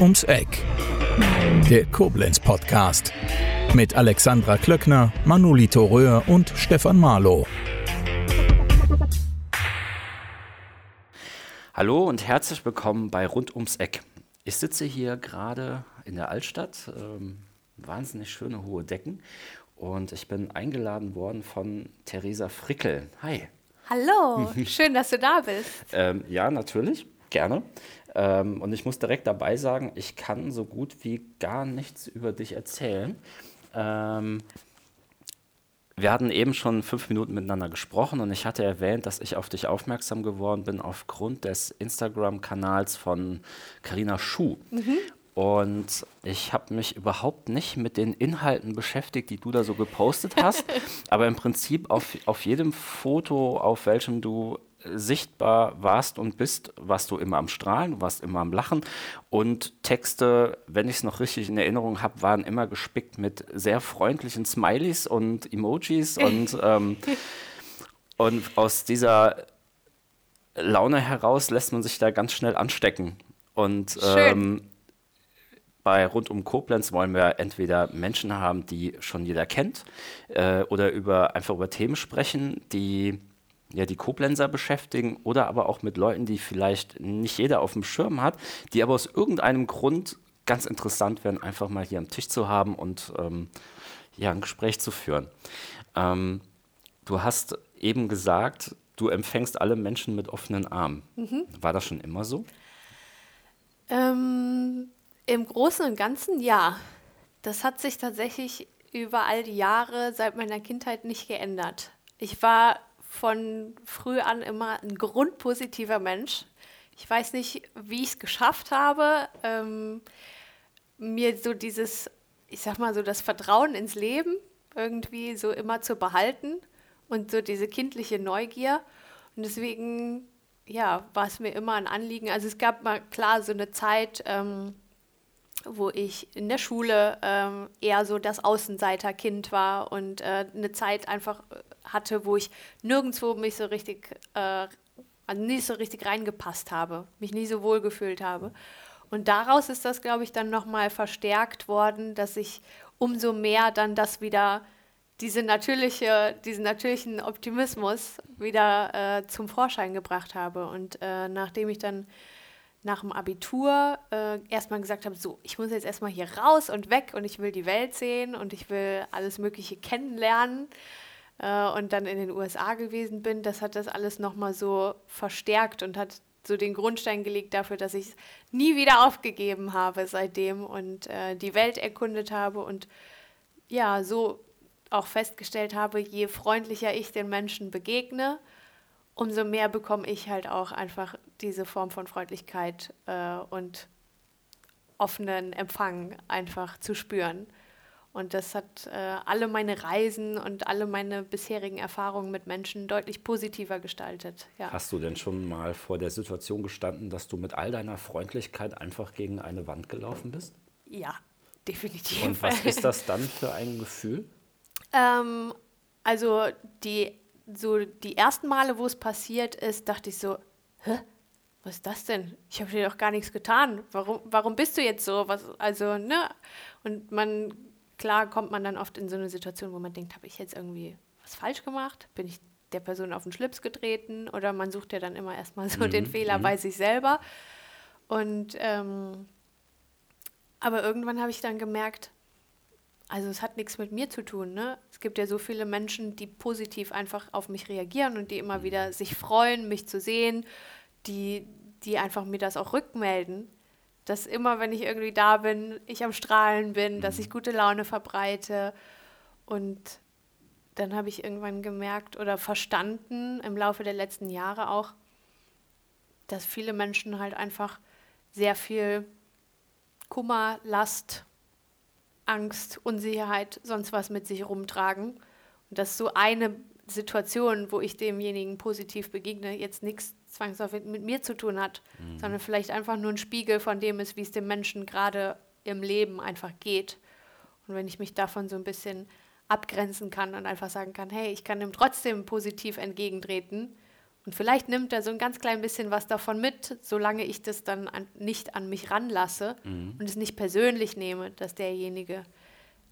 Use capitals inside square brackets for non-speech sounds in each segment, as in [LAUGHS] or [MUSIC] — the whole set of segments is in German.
Ums Eck. Der Koblenz Podcast. Mit Alexandra Klöckner, Manolito Röhr und Stefan Marlow. Hallo und herzlich willkommen bei Rund ums Eck. Ich sitze hier gerade in der Altstadt. Ähm, wahnsinnig schöne hohe Decken. Und ich bin eingeladen worden von Theresa Frickel. Hi. Hallo, [LAUGHS] schön, dass du da bist. Ähm, ja, natürlich, gerne. Ähm, und ich muss direkt dabei sagen, ich kann so gut wie gar nichts über dich erzählen. Ähm, wir hatten eben schon fünf Minuten miteinander gesprochen und ich hatte erwähnt, dass ich auf dich aufmerksam geworden bin aufgrund des Instagram-Kanals von Karina Schuh. Mhm. Und ich habe mich überhaupt nicht mit den Inhalten beschäftigt, die du da so gepostet hast. [LAUGHS] aber im Prinzip auf, auf jedem Foto, auf welchem du sichtbar warst und bist, warst du immer am Strahlen, du warst immer am Lachen. Und Texte, wenn ich es noch richtig in Erinnerung habe, waren immer gespickt mit sehr freundlichen Smileys und Emojis. [LAUGHS] und, ähm, und aus dieser Laune heraus lässt man sich da ganz schnell anstecken. Und ähm, bei Rund um Koblenz wollen wir entweder Menschen haben, die schon jeder kennt, äh, oder über, einfach über Themen sprechen, die ja, die Koblenzer beschäftigen oder aber auch mit Leuten, die vielleicht nicht jeder auf dem Schirm hat, die aber aus irgendeinem Grund ganz interessant wären, einfach mal hier am Tisch zu haben und ähm, ja, ein Gespräch zu führen. Ähm, du hast eben gesagt, du empfängst alle Menschen mit offenen Armen. Mhm. War das schon immer so? Ähm, im Großen und Ganzen ja. Das hat sich tatsächlich über all die Jahre seit meiner Kindheit nicht geändert. Ich war von früh an immer ein grundpositiver Mensch. Ich weiß nicht, wie ich es geschafft habe, ähm, mir so dieses, ich sag mal so, das Vertrauen ins Leben irgendwie so immer zu behalten und so diese kindliche Neugier. Und deswegen, ja, war es mir immer ein Anliegen. Also es gab mal klar so eine Zeit, ähm, wo ich in der Schule ähm, eher so das Außenseiterkind war und äh, eine Zeit einfach hatte, wo ich nirgendwo mich so richtig, äh, also nicht so richtig reingepasst habe, mich nie so wohl gefühlt habe. Und daraus ist das, glaube ich, dann nochmal verstärkt worden, dass ich umso mehr dann das wieder, diese natürliche, diesen natürlichen Optimismus wieder äh, zum Vorschein gebracht habe. Und äh, nachdem ich dann nach dem Abitur äh, erstmal gesagt habe, so, ich muss jetzt erstmal hier raus und weg und ich will die Welt sehen und ich will alles Mögliche kennenlernen äh, und dann in den USA gewesen bin, das hat das alles nochmal so verstärkt und hat so den Grundstein gelegt dafür, dass ich es nie wieder aufgegeben habe seitdem und äh, die Welt erkundet habe und ja, so auch festgestellt habe, je freundlicher ich den Menschen begegne, umso mehr bekomme ich halt auch einfach diese Form von Freundlichkeit äh, und offenen Empfang einfach zu spüren. Und das hat äh, alle meine Reisen und alle meine bisherigen Erfahrungen mit Menschen deutlich positiver gestaltet. Ja. Hast du denn schon mal vor der Situation gestanden, dass du mit all deiner Freundlichkeit einfach gegen eine Wand gelaufen bist? Ja, definitiv. Und was ist das dann für ein Gefühl? Ähm, also die so die ersten Male, wo es passiert ist, dachte ich so, hä? Was ist das denn? Ich habe dir doch gar nichts getan. Warum, warum bist du jetzt so? Was, also, ne? Und man, klar kommt man dann oft in so eine Situation, wo man denkt, habe ich jetzt irgendwie was falsch gemacht? Bin ich der Person auf den Schlips getreten? Oder man sucht ja dann immer erstmal so mhm. den Fehler mhm. bei sich selber. Und ähm, aber irgendwann habe ich dann gemerkt, also es hat nichts mit mir zu tun. Ne? Es gibt ja so viele Menschen, die positiv einfach auf mich reagieren und die immer wieder sich freuen, mich zu sehen, die, die einfach mir das auch rückmelden. Dass immer, wenn ich irgendwie da bin, ich am Strahlen bin, dass ich gute Laune verbreite. Und dann habe ich irgendwann gemerkt oder verstanden im Laufe der letzten Jahre auch, dass viele Menschen halt einfach sehr viel Kummer, Last, Angst, Unsicherheit, sonst was mit sich rumtragen. Und dass so eine Situation, wo ich demjenigen positiv begegne, jetzt nichts zwangsläufig mit mir zu tun hat, mhm. sondern vielleicht einfach nur ein Spiegel von dem ist, wie es dem Menschen gerade im Leben einfach geht. Und wenn ich mich davon so ein bisschen abgrenzen kann und einfach sagen kann, hey, ich kann dem trotzdem positiv entgegentreten Und vielleicht nimmt er so ein ganz klein bisschen was davon mit, solange ich das dann an, nicht an mich ranlasse Mhm. und es nicht persönlich nehme, dass derjenige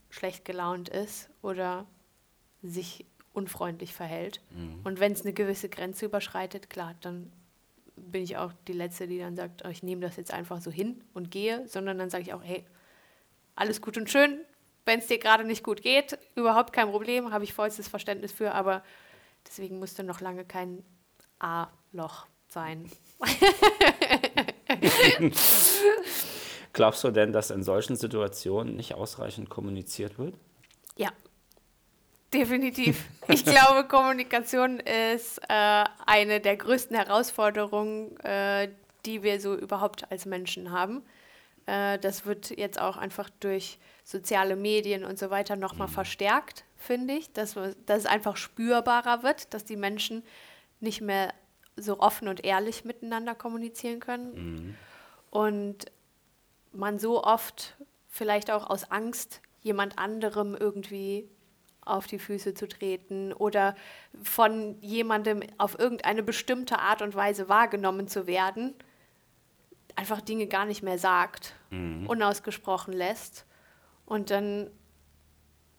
schlecht gelaunt ist oder sich unfreundlich verhält. Mhm. Und wenn es eine gewisse Grenze überschreitet, klar, dann bin ich auch die Letzte, die dann sagt, oh, ich nehme das jetzt einfach so hin und gehe, sondern dann sage ich auch, hey, alles gut und schön, wenn es dir gerade nicht gut geht, überhaupt kein Problem, habe ich vollstes Verständnis für, aber deswegen musste noch lange kein A-Loch sein. [LAUGHS] Glaubst du denn, dass in solchen Situationen nicht ausreichend kommuniziert wird? Ja, definitiv. Ich glaube, Kommunikation ist äh, eine der größten Herausforderungen, äh, die wir so überhaupt als Menschen haben. Äh, das wird jetzt auch einfach durch soziale Medien und so weiter nochmal verstärkt, finde ich, dass, dass es einfach spürbarer wird, dass die Menschen nicht mehr so offen und ehrlich miteinander kommunizieren können. Und man so oft vielleicht auch aus Angst, jemand anderem irgendwie auf die Füße zu treten oder von jemandem auf irgendeine bestimmte Art und Weise wahrgenommen zu werden, einfach Dinge gar nicht mehr sagt, unausgesprochen lässt. Und dann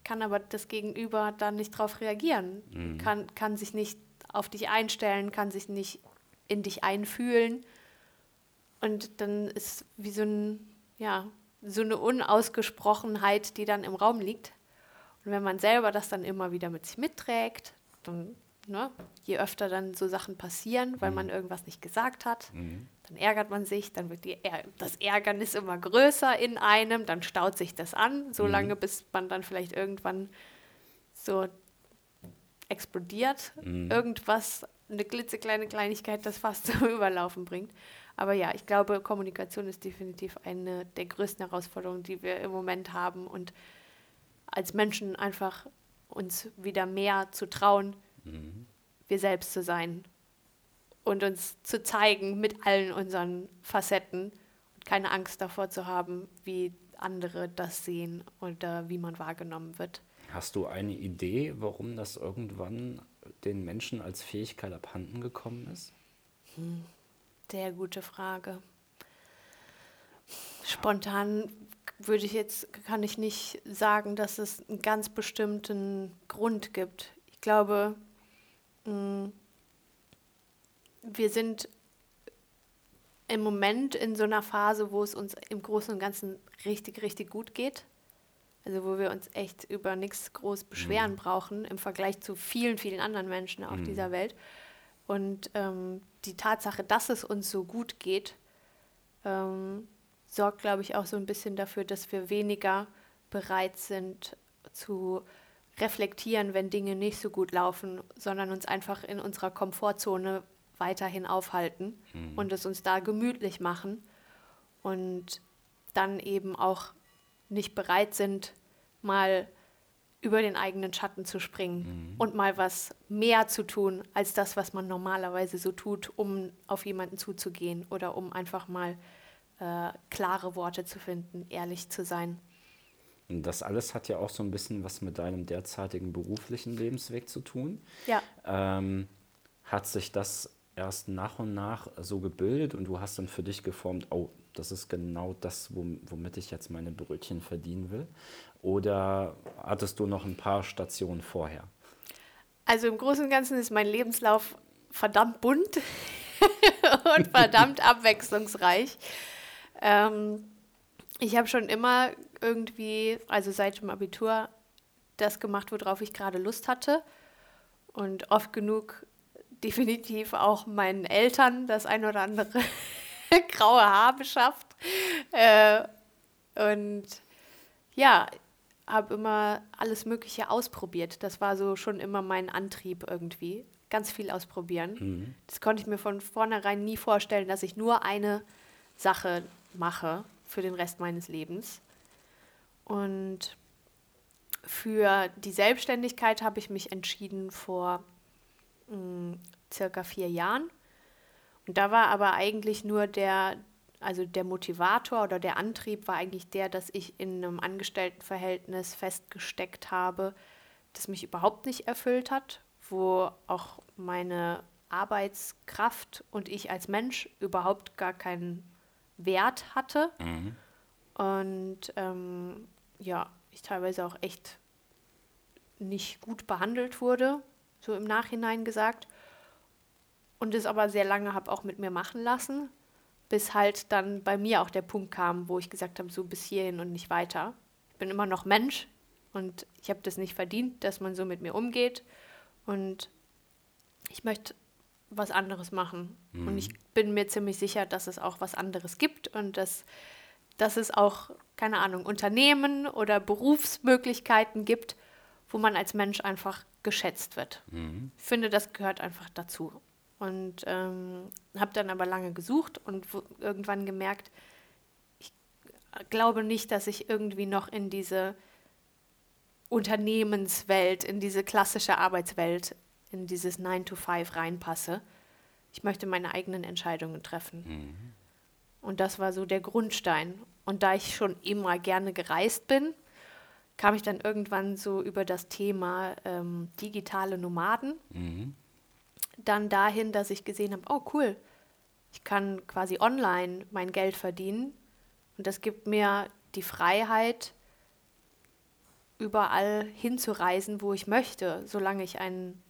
kann aber das Gegenüber dann nicht darauf reagieren, kann, kann sich nicht auf dich einstellen, kann sich nicht in dich einfühlen. Und dann ist wie so, ein, ja, so eine Unausgesprochenheit, die dann im Raum liegt. Und wenn man selber das dann immer wieder mit sich mitträgt, dann, ne, je öfter dann so Sachen passieren, weil man irgendwas nicht gesagt hat, dann ärgert man sich, dann wird die, das Ärgernis immer größer in einem, dann staut sich das an, so lange, bis man dann vielleicht irgendwann so explodiert. Irgendwas, eine klitzekleine Kleinigkeit, das fast [LAUGHS] zum Überlaufen bringt. Aber ja, ich glaube, Kommunikation ist definitiv eine der größten Herausforderungen, die wir im Moment haben. Und als Menschen einfach uns wieder mehr zu trauen, wir selbst zu sein und uns zu zeigen mit allen unseren Facetten und keine Angst davor zu haben, wie andere das sehen oder wie man wahrgenommen wird. Hast du eine Idee, warum das irgendwann den Menschen als Fähigkeit abhanden gekommen ist? Sehr gute Frage. Spontan würde ich jetzt, kann ich nicht sagen, dass es einen ganz bestimmten Grund gibt. Ich glaube, mh, wir sind im Moment in so einer Phase, wo es uns im Großen und Ganzen richtig, richtig gut geht. Also wo wir uns echt über nichts groß beschweren brauchen im Vergleich zu vielen, vielen anderen Menschen auf dieser Welt. Und ähm, die Tatsache, dass es uns so gut geht, ähm, sorgt, glaube ich, auch so ein bisschen dafür, dass wir weniger bereit sind zu reflektieren, wenn Dinge nicht so gut laufen, sondern uns einfach in unserer Komfortzone weiterhin aufhalten und es uns da gemütlich machen und dann eben auch nicht bereit sind, mal über den eigenen Schatten zu springen und mal was mehr zu tun als das, was man normalerweise so tut, um auf jemanden zuzugehen oder um einfach mal äh, klare Worte zu finden, ehrlich zu sein. Und das alles hat ja auch so ein bisschen was mit deinem derzeitigen beruflichen Lebensweg zu tun. Ja. Ähm, hat sich das erst nach und nach so gebildet und du hast dann für dich geformt, oh, das ist genau das, wom- womit ich jetzt meine Brötchen verdienen will? Oder hattest du noch ein paar Stationen vorher? Also im Großen und Ganzen ist mein Lebenslauf verdammt bunt [LAUGHS] und verdammt [LAUGHS] abwechslungsreich. Ähm, ich habe schon immer irgendwie, also seit dem Abitur, das gemacht, worauf ich gerade Lust hatte. Und oft genug [LAUGHS] definitiv auch meinen Eltern das ein oder andere [LAUGHS] graue Haar beschafft. Äh, und ja, habe immer alles Mögliche ausprobiert. Das war so schon immer mein Antrieb irgendwie. Ganz viel ausprobieren. Das konnte ich mir von vornherein nie vorstellen, dass ich nur eine Sache mache für den Rest meines Lebens. Und für die Selbstständigkeit habe ich mich entschieden vor mh, circa vier Jahren. Und da war aber eigentlich nur der, also der Motivator oder der Antrieb war eigentlich der, dass ich in einem Angestelltenverhältnis festgesteckt habe, das mich überhaupt nicht erfüllt hat, wo auch meine Arbeitskraft und ich als Mensch überhaupt gar keinen Wert hatte. Mhm. Und ähm, ja, ich teilweise auch echt nicht gut behandelt wurde, so im Nachhinein gesagt. Und es aber sehr lange habe auch mit mir machen lassen, bis halt dann bei mir auch der Punkt kam, wo ich gesagt habe, so bis hierhin und nicht weiter. Ich bin immer noch Mensch und ich habe das nicht verdient, dass man so mit mir umgeht. Und ich möchte was anderes machen. Mhm. Und ich bin mir ziemlich sicher, dass es auch was anderes gibt und dass, dass es auch, keine Ahnung, Unternehmen oder Berufsmöglichkeiten gibt, wo man als Mensch einfach geschätzt wird. Mhm. Ich finde, das gehört einfach dazu. Und ähm, habe dann aber lange gesucht und irgendwann gemerkt, ich glaube nicht, dass ich irgendwie noch in diese Unternehmenswelt, in diese klassische Arbeitswelt, in dieses 9 to 5 reinpasse. Ich möchte meine eigenen Entscheidungen treffen. Mhm. Und das war so der Grundstein. Und da ich schon immer gerne gereist bin, kam ich dann irgendwann so über das Thema ähm, digitale Nomaden Mhm. dann dahin, dass ich gesehen habe, oh cool, ich kann quasi online mein Geld verdienen und das gibt mir die Freiheit, überall hinzureisen, wo ich möchte, solange ich einen,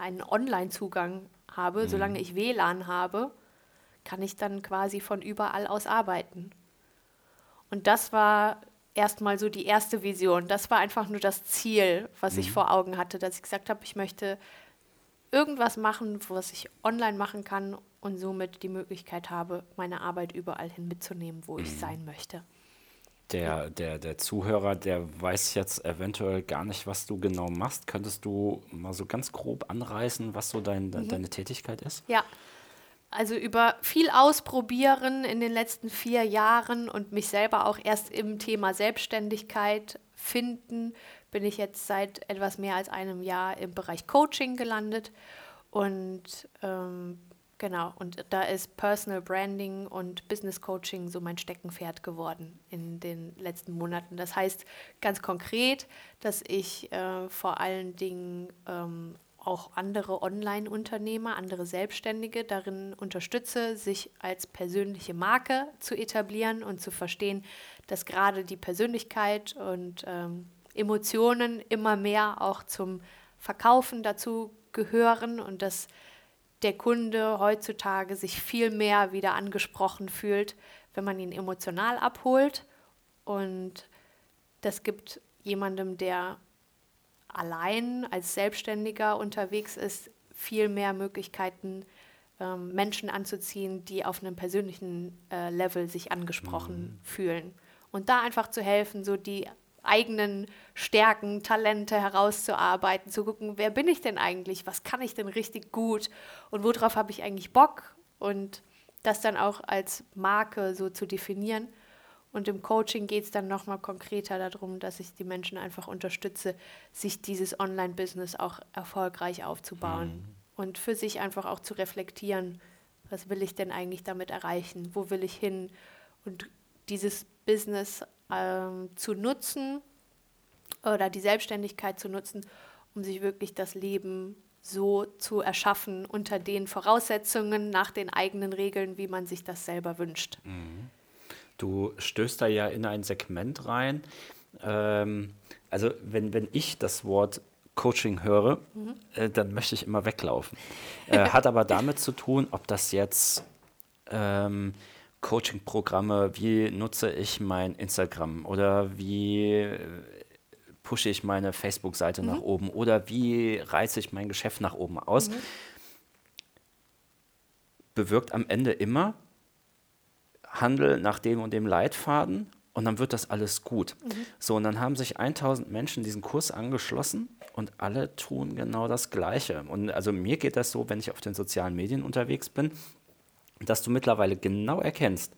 einen Online-Zugang habe, solange ich WLAN habe, kann ich dann quasi von überall aus arbeiten. Und das war erstmal so die erste Vision. Das war einfach nur das Ziel, was ich vor Augen hatte, dass ich gesagt habe, ich möchte irgendwas machen, was ich online machen kann und somit die Möglichkeit habe, meine Arbeit überall hin mitzunehmen, wo ich sein möchte. Der, der, der Zuhörer, der weiß jetzt eventuell gar nicht, was du genau machst. Könntest du mal so ganz grob anreißen, was so dein, de, deine Tätigkeit ist? Ja, also über viel Ausprobieren in den letzten vier Jahren und mich selber auch erst im Thema Selbstständigkeit finden, bin ich jetzt seit etwas mehr als einem Jahr im Bereich Coaching gelandet. Und ähm, genau, und da ist Personal Branding und Business Coaching so mein Steckenpferd geworden in den letzten Monaten. Das heißt ganz konkret, dass ich äh, vor allen Dingen ähm, auch andere Online-Unternehmer, andere Selbstständige darin unterstütze, sich als persönliche Marke zu etablieren und zu verstehen, dass gerade die Persönlichkeit und ähm, Emotionen immer mehr auch zum Verkaufen dazu gehören und dass der Kunde heutzutage sich viel mehr wieder angesprochen fühlt, wenn man ihn emotional abholt. Und das gibt jemandem, der allein als Selbstständiger unterwegs ist, viel mehr Möglichkeiten, ähm, Menschen anzuziehen, die auf einem persönlichen äh, Level sich angesprochen fühlen. Und da einfach zu helfen, so die eigenen Stärken, Talente herauszuarbeiten, zu gucken, wer bin ich denn eigentlich, was kann ich denn richtig gut? Und worauf habe ich eigentlich Bock? Und das dann auch als Marke so zu definieren. Und im Coaching geht es dann nochmal konkreter darum, dass ich die Menschen einfach unterstütze, sich dieses Online-Business auch erfolgreich aufzubauen und für sich einfach auch zu reflektieren, was will ich denn eigentlich damit erreichen, wo will ich hin? Und dieses Business ähm, zu nutzen oder die Selbstständigkeit zu nutzen, um sich wirklich das Leben so zu erschaffen unter den Voraussetzungen, nach den eigenen Regeln, wie man sich das selber wünscht. Du stößt da ja in ein Segment rein. Ähm, also wenn, wenn ich das Wort Coaching höre, äh, dann möchte ich immer weglaufen. Äh, hat aber [LAUGHS] damit zu tun, ob das jetzt ähm, Coaching-Programme, wie nutze ich mein Instagram oder wie äh, pushe ich meine Facebook-Seite nach oben oder wie reiße ich mein Geschäft nach oben aus, bewirkt am Ende immer, handel nach dem und dem Leitfaden und dann wird das alles gut. So, und dann haben sich 1000 Menschen diesen Kurs angeschlossen und alle tun genau das Gleiche. Und also mir geht das so, wenn ich auf den sozialen Medien unterwegs bin, dass du mittlerweile genau erkennst,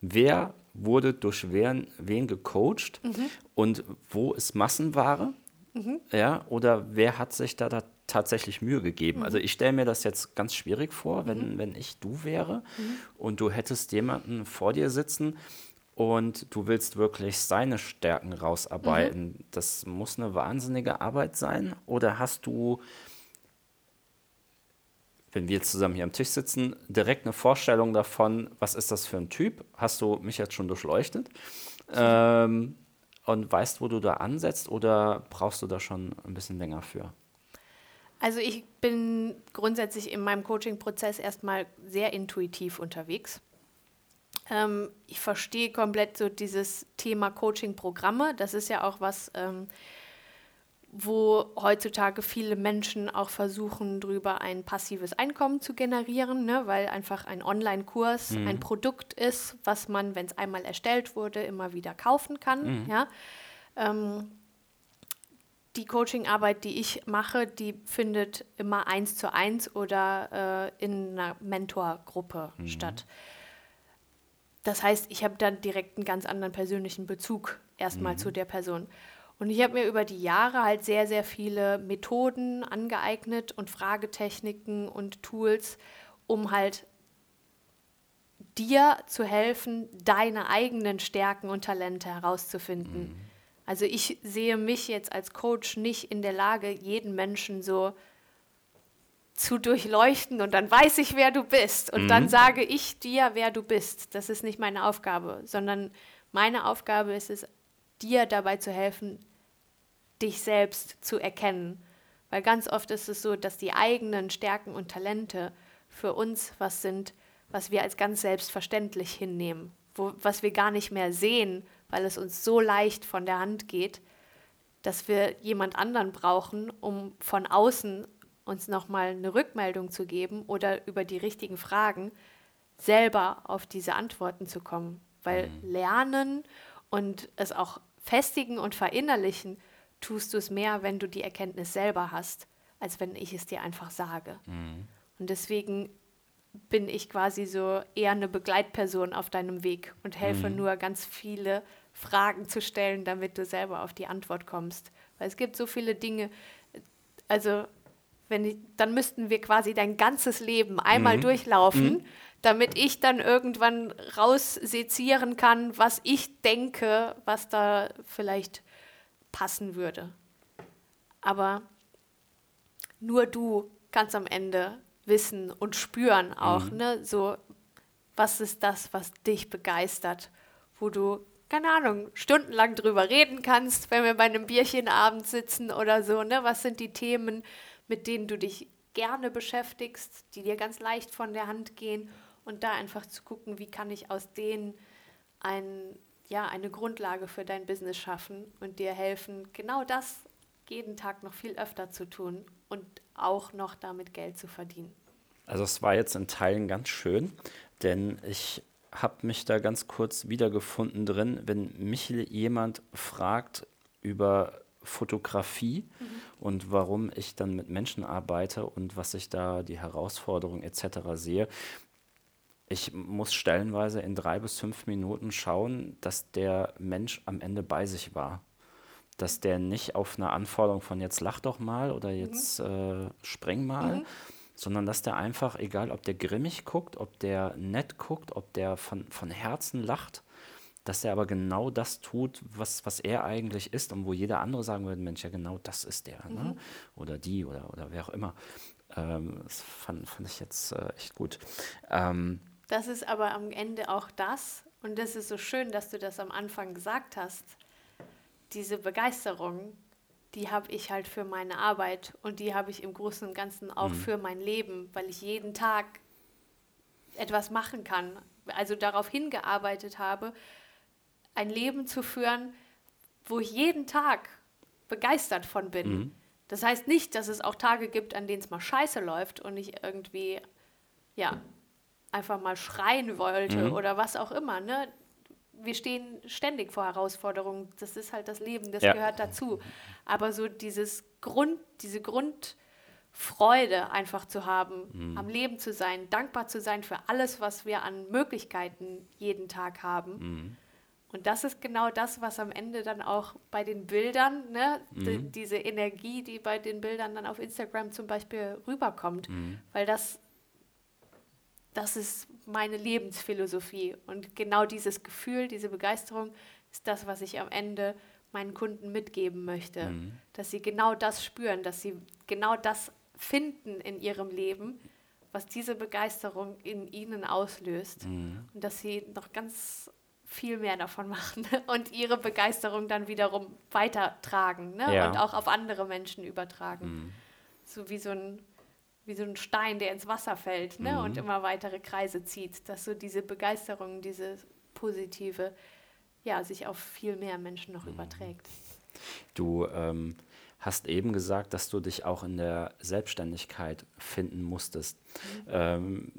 wer wurde durch wen, wen gecoacht und wo ist Massenware, ja, oder wer hat sich da, da tatsächlich Mühe gegeben. Also ich stelle mir das jetzt ganz schwierig vor, wenn, wenn ich du wäre und du hättest jemanden vor dir sitzen und du willst wirklich seine Stärken rausarbeiten. Das muss eine wahnsinnige Arbeit sein. Oder hast du wenn wir zusammen hier am Tisch sitzen, direkt eine Vorstellung davon, was ist das für ein Typ? Hast du mich jetzt schon durchleuchtet? Ähm, und weißt, wo du da ansetzt oder brauchst du da schon ein bisschen länger für? Also ich bin grundsätzlich in meinem Coaching-Prozess erstmal sehr intuitiv unterwegs. Ähm, ich verstehe komplett so dieses Thema Coaching-Programme. Das ist ja auch was, ähm, wo heutzutage viele Menschen auch versuchen, darüber ein passives Einkommen zu generieren, ne? weil einfach ein Online-Kurs mhm. ein Produkt ist, was man, wenn es einmal erstellt wurde, immer wieder kaufen kann. Mhm. Ja? Ähm, die Coaching-Arbeit, die ich mache, die findet immer eins zu eins oder äh, in einer Mentorgruppe mhm. statt. Das heißt, ich habe dann direkt einen ganz anderen persönlichen Bezug erstmal zu mhm. der Person. Und ich habe mir über die Jahre halt sehr, sehr viele Methoden angeeignet und Fragetechniken und Tools, um halt dir zu helfen, deine eigenen Stärken und Talente herauszufinden. Mhm. Also ich sehe mich jetzt als Coach nicht in der Lage, jeden Menschen so zu durchleuchten und dann weiß ich, wer du bist und mhm. dann sage ich dir, wer du bist. Das ist nicht meine Aufgabe, sondern meine Aufgabe ist es, dir dabei zu helfen, dich selbst zu erkennen. Weil ganz oft ist es so, dass die eigenen Stärken und Talente für uns was sind, was wir als ganz selbstverständlich hinnehmen, wo, was wir gar nicht mehr sehen, weil es uns so leicht von der Hand geht, dass wir jemand anderen brauchen, um von außen uns nochmal eine Rückmeldung zu geben oder über die richtigen Fragen selber auf diese Antworten zu kommen. Weil mhm. Lernen und es auch festigen und verinnerlichen tust du es mehr, wenn du die Erkenntnis selber hast, als wenn ich es dir einfach sage. Mhm. Und deswegen bin ich quasi so eher eine Begleitperson auf deinem Weg und helfe mhm. nur ganz viele Fragen zu stellen, damit du selber auf die Antwort kommst. Weil es gibt so viele Dinge, also wenn ich, dann müssten wir quasi dein ganzes Leben einmal mhm. durchlaufen, mhm. damit ich dann irgendwann raussezieren kann, was ich denke, was da vielleicht passen würde. Aber nur du kannst am Ende wissen und spüren auch, mhm. ne, so, was ist das, was dich begeistert, wo du, keine Ahnung, stundenlang drüber reden kannst, wenn wir bei einem Bierchenabend sitzen oder so, ne, was sind die Themen, mit denen du dich gerne beschäftigst, die dir ganz leicht von der Hand gehen und da einfach zu gucken, wie kann ich aus denen ein ja, eine Grundlage für dein Business schaffen und dir helfen, genau das jeden Tag noch viel öfter zu tun und auch noch damit Geld zu verdienen. Also es war jetzt in Teilen ganz schön, denn ich habe mich da ganz kurz wiedergefunden drin, wenn mich jemand fragt über Fotografie mhm. und warum ich dann mit Menschen arbeite und was ich da die Herausforderungen etc. sehe, ich muss stellenweise in drei bis fünf Minuten schauen, dass der Mensch am Ende bei sich war. Dass der nicht auf eine Anforderung von jetzt lach doch mal oder mhm. jetzt mhm. äh, spring mal, mhm. sondern dass der einfach, egal ob der grimmig guckt, ob der nett guckt, ob der von, von Herzen lacht, dass er aber genau das tut, was, was er eigentlich ist und wo jeder andere sagen würde, Mensch, ja genau das ist der. Ne? Mhm. Ne? Oder die oder, oder wer auch immer. Ähm, das fand, fand ich jetzt äh, echt gut. Ähm, das ist aber am Ende auch das, und das ist so schön, dass du das am Anfang gesagt hast, diese Begeisterung, die habe ich halt für meine Arbeit und die habe ich im Großen und Ganzen auch mhm. für mein Leben, weil ich jeden Tag etwas machen kann, also darauf hingearbeitet habe, ein Leben zu führen, wo ich jeden Tag begeistert von bin. Mhm. Das heißt nicht, dass es auch Tage gibt, an denen es mal scheiße läuft und ich irgendwie, ja, einfach mal schreien wollte mhm. oder was auch immer. Ne? Wir stehen ständig vor Herausforderungen. Das ist halt das Leben, das ja. gehört dazu. Aber so dieses Grund, diese Grundfreude einfach zu haben, mhm. am Leben zu sein, dankbar zu sein für alles, was wir an Möglichkeiten jeden Tag haben. Mhm. Und das ist genau das, was am Ende dann auch bei den Bildern, ne, mhm. die, diese Energie, die bei den Bildern dann auf Instagram zum Beispiel rüberkommt, mhm. weil das das ist meine Lebensphilosophie. Und genau dieses Gefühl, diese Begeisterung ist das, was ich am Ende meinen Kunden mitgeben möchte. Mhm. Dass sie genau das spüren, dass sie genau das finden in ihrem Leben, was diese Begeisterung in ihnen auslöst. Mhm. Und dass sie noch ganz viel mehr davon machen [LAUGHS] und ihre Begeisterung dann wiederum weitertragen ne? ja. und auch auf andere Menschen übertragen. Mhm. So wie so ein wie so ein Stein, der ins Wasser fällt ne? Mhm. und immer weitere Kreise zieht, dass so diese Begeisterung, diese positive, ja, sich auf viel mehr Menschen noch mhm. überträgt. Du ähm, hast eben gesagt, dass du dich auch in der Selbstständigkeit finden musstest. Mhm. Ähm,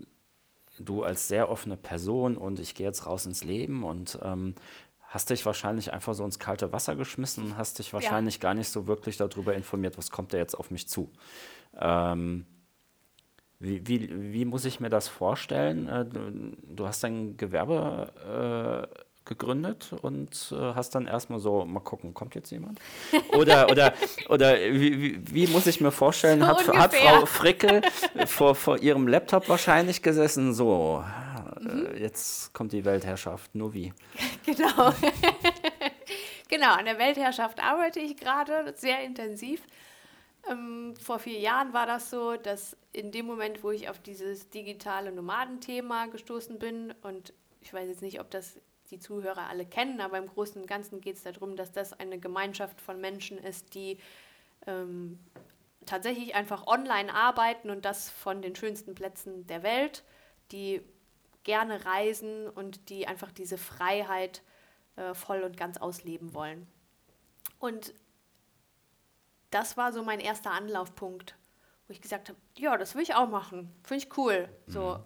du als sehr offene Person und ich gehe jetzt raus ins Leben und ähm, hast dich wahrscheinlich einfach so ins kalte Wasser geschmissen und hast dich wahrscheinlich ja. gar nicht so wirklich darüber informiert, was kommt da jetzt auf mich zu. Ähm, wie, wie, wie, muss ich mir das vorstellen? Äh, du hast dein Gewerbe äh, gegründet und äh, hast dann erstmal so, mal gucken, kommt jetzt jemand? [LAUGHS] Oder, oder, oder wie, wie, muss ich mir vorstellen, so hat, hat, Frau Frickel vor, vor ihrem Laptop wahrscheinlich gesessen, so, mhm. äh, jetzt kommt die Weltherrschaft, nur wie? [LAUGHS] Genau. [LAUGHS] genau, an der Weltherrschaft arbeite ich gerade sehr intensiv. Ähm, vor vier Jahren war das so, dass in dem Moment, wo ich auf dieses digitale Nomadenthema gestoßen bin und ich weiß jetzt nicht, ob das die Zuhörer alle kennen, aber im Großen und Ganzen geht es darum, dass das eine Gemeinschaft von Menschen ist, die ähm, tatsächlich einfach online arbeiten und das von den schönsten Plätzen der Welt, die gerne reisen und die einfach diese Freiheit äh, voll und ganz ausleben wollen. Und das war so mein erster Anlaufpunkt, wo ich gesagt habe, ja, das will ich auch machen, finde ich cool. So, mhm.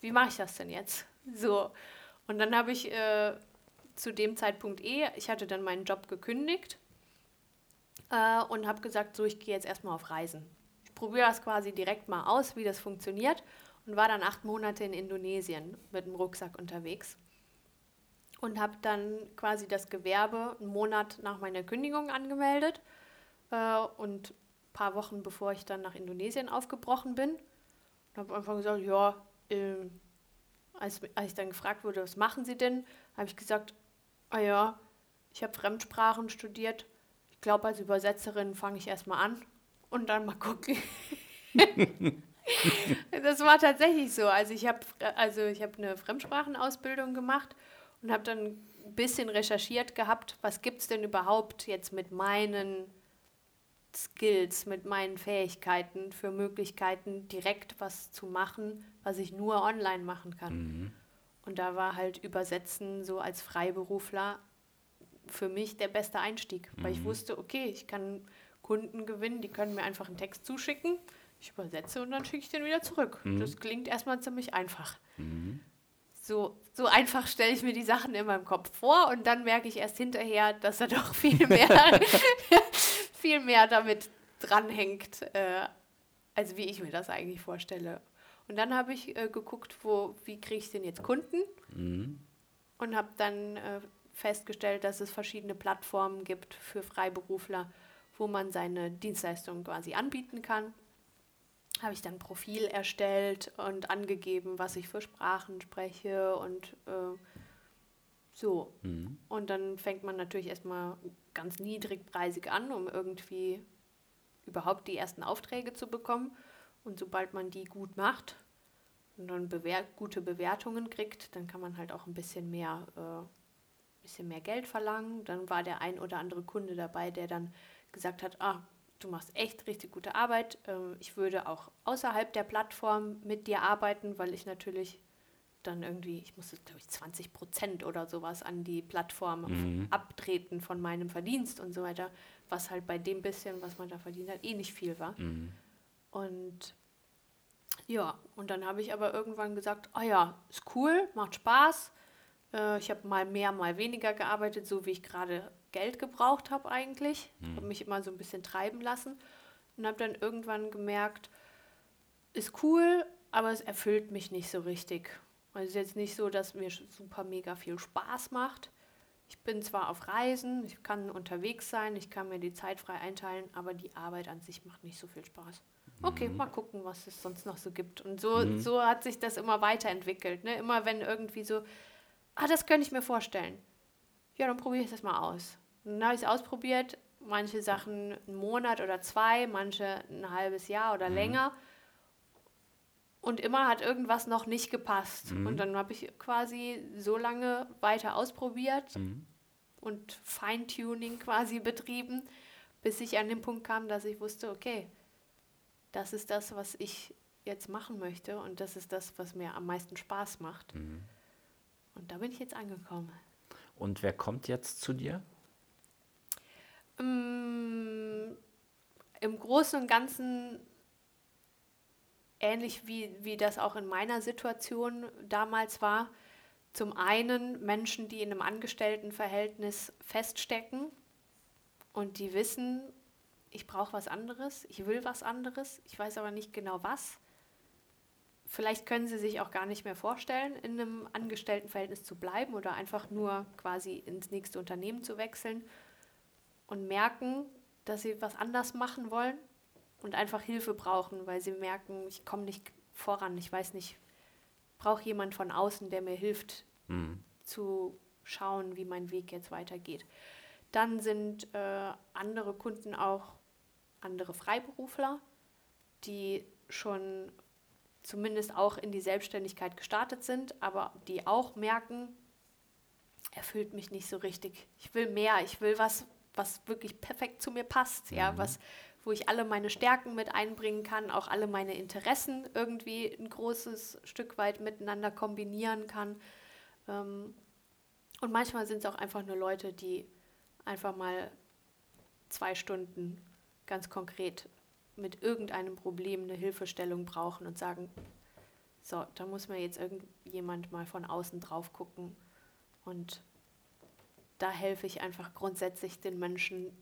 wie mache ich das denn jetzt? So, und dann habe ich äh, zu dem Zeitpunkt eh, ich hatte dann meinen Job gekündigt äh, und habe gesagt, so, ich gehe jetzt erstmal auf Reisen. Ich probiere das quasi direkt mal aus, wie das funktioniert und war dann acht Monate in Indonesien mit dem Rucksack unterwegs und habe dann quasi das Gewerbe einen Monat nach meiner Kündigung angemeldet äh, und paar Wochen bevor ich dann nach Indonesien aufgebrochen bin. Und habe einfach gesagt, ja, äh, als, als ich dann gefragt wurde, was machen Sie denn, habe ich gesagt, ah ja, ich habe Fremdsprachen studiert. Ich glaube, als Übersetzerin fange ich erstmal an und dann mal gucken. [LAUGHS] das war tatsächlich so. Also ich habe also hab eine Fremdsprachenausbildung gemacht und habe dann ein bisschen recherchiert gehabt, was gibt es denn überhaupt jetzt mit meinen Skills, mit meinen Fähigkeiten für Möglichkeiten, direkt was zu machen, was ich nur online machen kann. Mhm. Und da war halt Übersetzen so als Freiberufler für mich der beste Einstieg, mhm. weil ich mhm. wusste, okay, ich kann Kunden gewinnen, die können mir einfach einen Text zuschicken, ich übersetze und dann schicke ich den wieder zurück. Mhm. Das klingt erstmal ziemlich einfach. Mhm. So, so einfach stelle ich mir die Sachen in meinem Kopf vor und dann merke ich erst hinterher, dass da doch viel mehr, [LAUGHS] [LAUGHS] viel mehr damit dranhängt, äh, als wie ich mir das eigentlich vorstelle. Und dann habe ich äh, geguckt, wo, wie kriege ich denn jetzt Kunden? Mhm. Und habe dann äh, festgestellt, dass es verschiedene Plattformen gibt für Freiberufler, wo man seine Dienstleistungen quasi anbieten kann. Habe ich dann ein Profil erstellt und angegeben, was ich für Sprachen spreche und äh, so. Mhm. Und dann fängt man natürlich erstmal ganz niedrigpreisig an, um irgendwie überhaupt die ersten Aufträge zu bekommen. Und sobald man die gut macht und dann bewer gute Bewertungen kriegt, dann kann man halt auch ein bisschen mehr, äh, bisschen mehr Geld verlangen. Dann war der ein oder andere Kunde dabei, der dann gesagt hat, ah, du machst echt richtig gute Arbeit. Ähm, ich würde auch außerhalb der Plattform mit dir arbeiten, weil ich natürlich dann irgendwie, ich musste, glaube ich, 20 Prozent oder sowas an die Plattform mhm. abtreten von meinem Verdienst und so weiter, was halt bei dem bisschen, was man da verdient hat, eh nicht viel war. Mhm. Und ja, und dann habe ich aber irgendwann gesagt, ah oh ja, ist cool, macht Spaß. Äh, ich habe mal mehr, mal weniger gearbeitet, so wie ich gerade Geld gebraucht habe eigentlich. Mhm. Habe mich immer so ein bisschen treiben lassen und habe dann irgendwann gemerkt, ist cool, aber es erfüllt mich nicht so richtig. Also es ist jetzt nicht so, dass mir super mega viel Spaß macht. Ich bin zwar auf Reisen, ich kann unterwegs sein, ich kann mir die Zeit frei einteilen, aber die Arbeit an sich macht nicht so viel Spaß. Okay, mhm. mal gucken, was es sonst noch so gibt. Und so, mhm. so hat sich das immer weiterentwickelt. Ne? Immer wenn irgendwie so, ah, das könnte ich mir vorstellen. Ja, dann probiere ich das mal aus. Und dann habe ich es ausprobiert, manche Sachen einen Monat oder zwei, manche ein halbes Jahr oder mhm. länger. Und immer hat irgendwas noch nicht gepasst. Mhm. Und dann habe ich quasi so lange weiter ausprobiert Mhm. und Feintuning quasi betrieben, bis ich an den Punkt kam, dass ich wusste, okay, das ist das, was ich jetzt machen möchte und das ist das, was mir am meisten Spaß macht. Mhm. Und da bin ich jetzt angekommen. Und wer kommt jetzt zu dir? Mm, Im Großen und Ganzen ähnlich wie, wie das auch in meiner Situation damals war. Zum einen Menschen, die in einem Angestelltenverhältnis feststecken und die wissen, ich brauche was anderes, ich will was anderes, ich weiß aber nicht genau was. Vielleicht können sie sich auch gar nicht mehr vorstellen, in einem Angestelltenverhältnis zu bleiben oder einfach nur quasi ins nächste Unternehmen zu wechseln und merken, dass sie was anders machen wollen und einfach Hilfe brauchen, weil sie merken, ich komme nicht voran, ich weiß nicht, brauche jemand von außen, der mir hilft Mhm. zu schauen, wie mein Weg jetzt weitergeht. Dann sind äh, andere Kunden auch andere Freiberufler, die schon zumindest auch in die Selbstständigkeit gestartet sind, aber die auch merken, erfüllt mich nicht so richtig. Ich will mehr, ich will was, was wirklich perfekt zu mir passt, ja, was, wo ich alle meine Stärken mit einbringen kann, auch alle meine Interessen irgendwie ein großes Stück weit miteinander kombinieren kann. Ähm, und manchmal sind es auch einfach nur Leute, die einfach mal zwei Stunden ganz konkret mit irgendeinem Problem eine Hilfestellung brauchen und sagen, so, da muss mir jetzt irgendjemand mal von außen drauf gucken. Und da helfe ich einfach grundsätzlich den Menschen,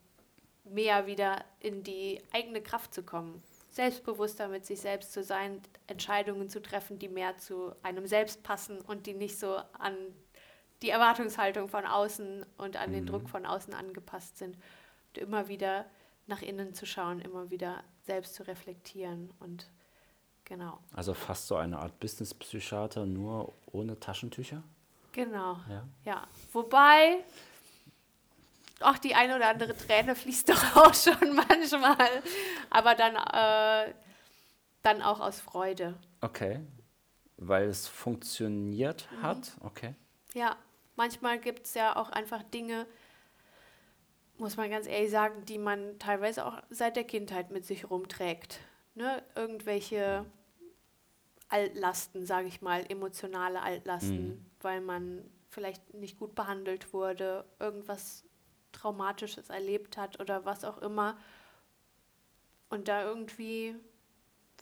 mehr wieder in die eigene Kraft zu kommen. Selbstbewusster mit sich selbst zu sein, Entscheidungen zu treffen, die mehr zu einem selbst passen und die nicht so an die Erwartungshaltung von außen und an den Druck von außen angepasst sind. Und immer wieder nach innen zu schauen, immer wieder selbst zu reflektieren und genau. Also fast so eine Art Business-Psychiater, nur ohne Taschentücher? Genau. Ja. Ja. Wobei, auch die eine oder andere Träne fließt doch [LAUGHS] auch schon manchmal. Aber dann, äh, dann auch aus Freude. Okay. Weil es funktioniert hat? Okay. Ja, manchmal gibt es ja auch einfach Dinge, muss man ganz ehrlich sagen, die man teilweise auch seit der Kindheit mit sich rumträgt. Ne? Irgendwelche Altlasten, sage ich mal, emotionale Altlasten, Mhm. weil man vielleicht nicht gut behandelt wurde, irgendwas Traumatisches erlebt hat oder was auch immer. Und da irgendwie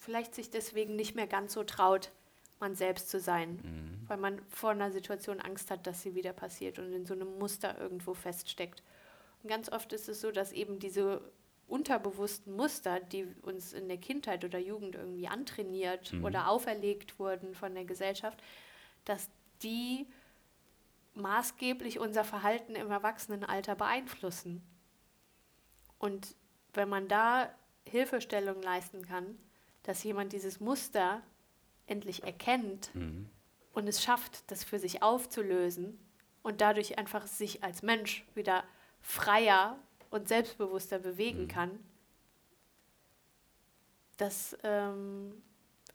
vielleicht sich deswegen nicht mehr ganz so traut, man selbst zu sein, Mhm. weil man vor einer Situation Angst hat, dass sie wieder passiert und in so einem Muster irgendwo feststeckt. Und ganz oft ist es so, dass eben diese unterbewussten Muster, die uns in der Kindheit oder Jugend irgendwie antrainiert Mhm. oder auferlegt wurden von der Gesellschaft, dass die maßgeblich unser Verhalten im Erwachsenenalter beeinflussen. Und wenn man da Hilfestellung leisten kann, dass jemand dieses Muster endlich erkennt Mhm. und es schafft, das für sich aufzulösen und dadurch einfach sich als Mensch wieder freier und selbstbewusster bewegen Mhm. kann, das ähm,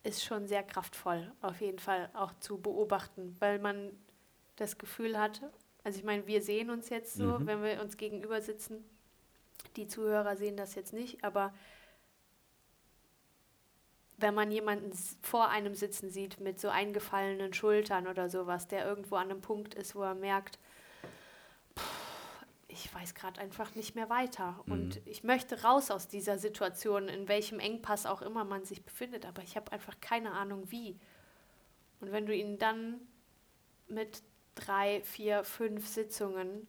ist schon sehr kraftvoll, auf jeden Fall auch zu beobachten, weil man das Gefühl hat, also ich meine, wir sehen uns jetzt so, Mhm. wenn wir uns gegenüber sitzen, die Zuhörer sehen das jetzt nicht, aber wenn man jemanden vor einem sitzen sieht mit so eingefallenen Schultern oder sowas, der irgendwo an einem Punkt ist, wo er merkt, "Puh, ich weiß gerade einfach nicht mehr weiter und ich möchte raus aus dieser Situation, in welchem Engpass auch immer man sich befindet, aber ich habe einfach keine Ahnung wie. Und wenn du ihnen dann mit drei, vier, fünf Sitzungen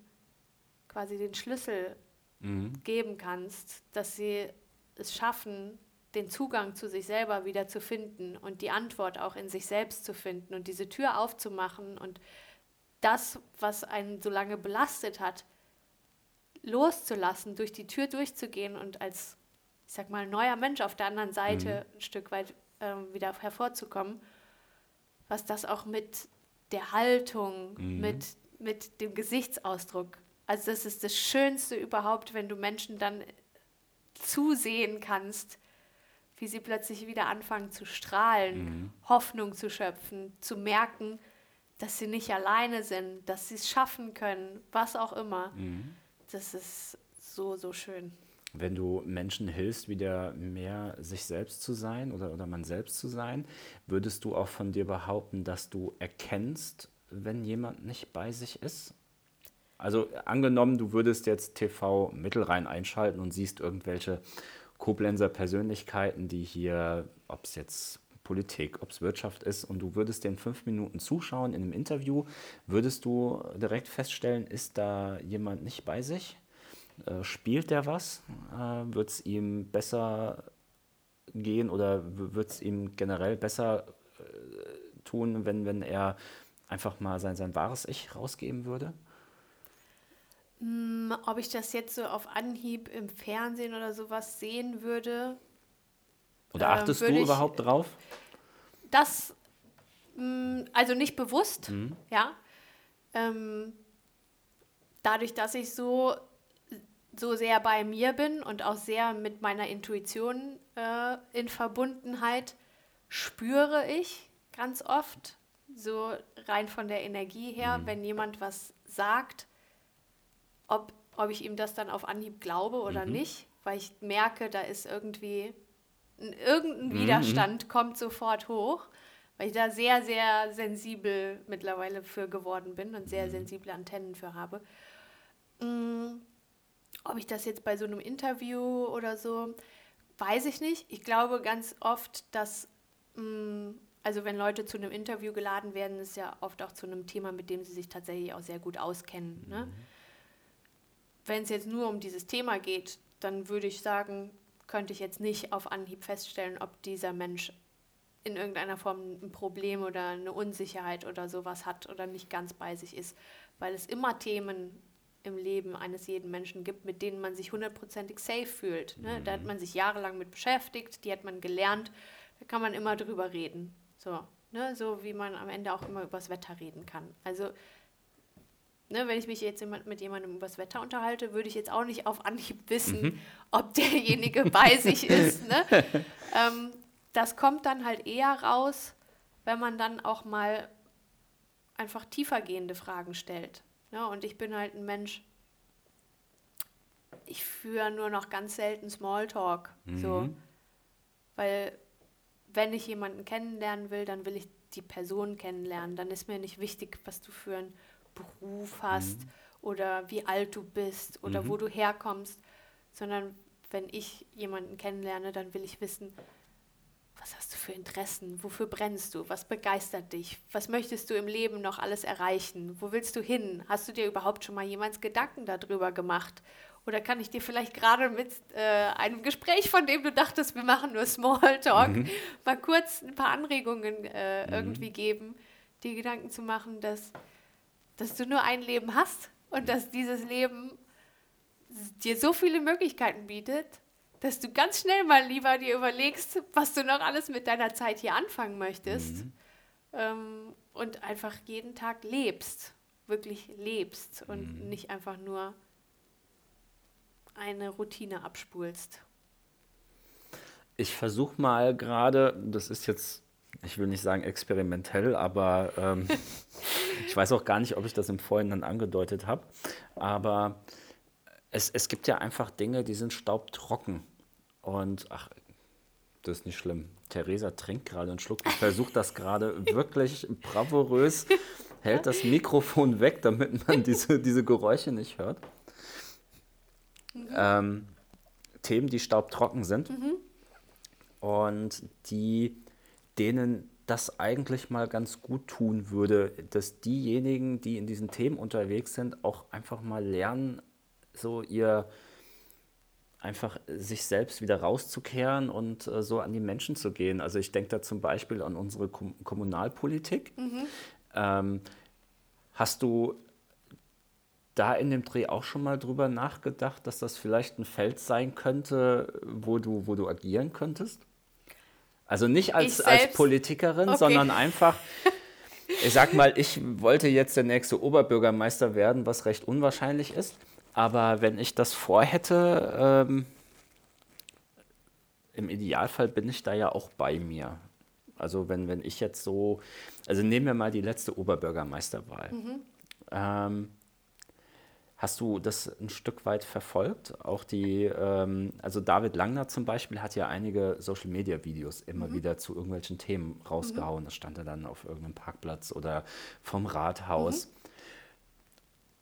quasi den Schlüssel Mhm. geben kannst, dass sie es schaffen, den Zugang zu sich selber wieder zu finden und die Antwort auch in sich selbst zu finden und diese Tür aufzumachen und das, was einen so lange belastet hat, loszulassen, durch die Tür durchzugehen und als, ich sag mal, neuer Mensch auf der anderen Seite ein Stück weit ähm, wieder hervorzukommen, was das auch mit der Haltung, Mhm. mit, mit dem Gesichtsausdruck, also das ist das Schönste überhaupt, wenn du Menschen dann zusehen kannst, wie sie plötzlich wieder anfangen zu strahlen, mhm. Hoffnung zu schöpfen, zu merken, dass sie nicht alleine sind, dass sie es schaffen können, was auch immer. Mhm. Das ist so, so schön. Wenn du Menschen hilfst, wieder mehr sich selbst zu sein oder, oder man selbst zu sein, würdest du auch von dir behaupten, dass du erkennst, wenn jemand nicht bei sich ist? Also angenommen, du würdest jetzt TV Mittelrhein einschalten und siehst irgendwelche Koblenzer Persönlichkeiten, die hier, ob es jetzt Politik, ob es Wirtschaft ist, und du würdest den fünf Minuten zuschauen in einem Interview, würdest du direkt feststellen, ist da jemand nicht bei sich? Äh, spielt der was? Äh, wird es ihm besser gehen oder wird es ihm generell besser äh, tun, wenn, wenn er einfach mal sein, sein wahres Ich rausgeben würde? Hm, ob ich das jetzt so auf Anhieb im Fernsehen oder sowas sehen würde. Oder ähm, achtest äh, du überhaupt drauf? Das, mh, hm, also nicht bewusst, mhm. ja. Ähm, dadurch, dass ich so, so sehr bei mir bin und auch sehr mit meiner Intuition äh, in Verbundenheit, spüre ich ganz oft, so rein von der Energie her, mhm. wenn jemand was sagt, ob, ob ich ihm das dann auf Anhieb glaube oder mhm. nicht, weil ich merke, da ist irgendwie irgendein mhm. Widerstand kommt sofort hoch, weil ich da sehr, sehr sensibel mittlerweile für geworden bin und sehr mhm. sensible Antennen für habe. Mhm. Ob ich das jetzt bei so einem Interview oder so, weiß ich nicht. Ich glaube ganz oft, dass, mh, mm, also wenn Leute zu einem Interview geladen werden, ist ja oft auch zu einem Thema, mit dem sie sich tatsächlich auch sehr gut auskennen. Ne? Mhm wenn es jetzt nur um dieses Thema geht, dann würde ich sagen, könnte ich jetzt nicht auf Anhieb feststellen, ob dieser Mensch in irgendeiner Form ein Problem oder eine Unsicherheit oder sowas hat oder nicht ganz bei sich ist, weil es immer Themen im Leben eines jeden Menschen gibt, mit denen man sich hundertprozentig safe fühlt. Ne? Da hat mhm. man sich jahrelang mit beschäftigt, die hat man gelernt, da kann man immer drüber reden. So, ne? so wie man am Ende auch immer übers Wetter reden kann. Also ne, wenn ich mich jetzt mit jemandem über das Wetter unterhalte, würde ich jetzt auch nicht auf Anhieb [LAUGHS] wissen, mhm. ob derjenige bei [LAUGHS] sich ist. Ne? Ähm, das kommt dann halt eher raus, wenn man dann auch mal einfach tiefergehende Fragen stellt. Ne? Und ich bin halt ein Mensch, ich führe nur noch ganz selten Smalltalk. Mhm. So. Weil wenn ich jemanden kennenlernen will, dann will ich die Person kennenlernen. Dann ist mir nicht wichtig, was du für ein Beruf hast mhm. oder wie alt du bist oder mhm. wo du herkommst, sondern wenn ich jemanden kennenlerne, dann will ich wissen, was hast du für Interessen? Wofür brennst du? Was begeistert dich? Was möchtest du im Leben noch alles erreichen? Wo willst du hin? Hast du dir überhaupt schon mal jemals Gedanken darüber gemacht? Oder kann ich dir vielleicht gerade mit äh, einem Gespräch, von dem du dachtest, wir machen nur Smalltalk, mhm. mal kurz ein paar Anregungen äh, mhm. irgendwie geben, dir Gedanken zu machen, dass dass du nur ein Leben hast und dass dieses Leben dir so viele Möglichkeiten bietet, dass du ganz schnell mal lieber dir überlegst, was du noch alles mit deiner Zeit hier anfangen möchtest mhm. ähm, und einfach jeden Tag lebst, wirklich lebst und mhm. nicht einfach nur eine Routine abspulst. Ich versuche mal gerade, das ist jetzt, ich will nicht sagen experimentell, aber ähm, [LAUGHS] Ich weiß auch gar nicht, ob ich das im Vorhinein angedeutet habe, aber es, es gibt ja einfach Dinge, die sind staubtrocken. Und ach, das ist nicht schlimm. Theresa trinkt gerade einen Schluck. Ich versuche das gerade wirklich bravourös, hält das Mikrofon weg, damit man diese, diese Geräusche nicht hört. Mhm. Ähm, Themen, die staubtrocken sind mhm. und die denen das eigentlich mal ganz gut tun würde, dass diejenigen, die in diesen Themen unterwegs sind, auch einfach mal lernen, so ihr einfach sich selbst wieder rauszukehren und äh, so an die Menschen zu gehen. Also ich denke da zum Beispiel an unsere Kom Kommunalpolitik. Mhm. Ähm, hast du da in dem Dreh auch schon mal drüber nachgedacht, dass das vielleicht ein Feld sein könnte, wo du, wo du agieren könntest? Also nicht als, als Politikerin, okay. sondern einfach, [LAUGHS] ich sag mal, ich wollte jetzt der nächste Oberbürgermeister werden, was recht unwahrscheinlich ist. Aber wenn ich das vorhätte, ähm, im Idealfall bin ich da ja auch bei mir. Also wenn, wenn ich jetzt so, also nehmen wir mal die letzte Oberbürgermeisterwahl. Ähm, hast du das ein Stück weit verfolgt? Auch die, ähm, also David Langner zum Beispiel hat ja einige Social-Media-Videos immer wieder zu irgendwelchen Themen rausgehauen. Das stand er dann auf irgendeinem Parkplatz oder vom Rathaus.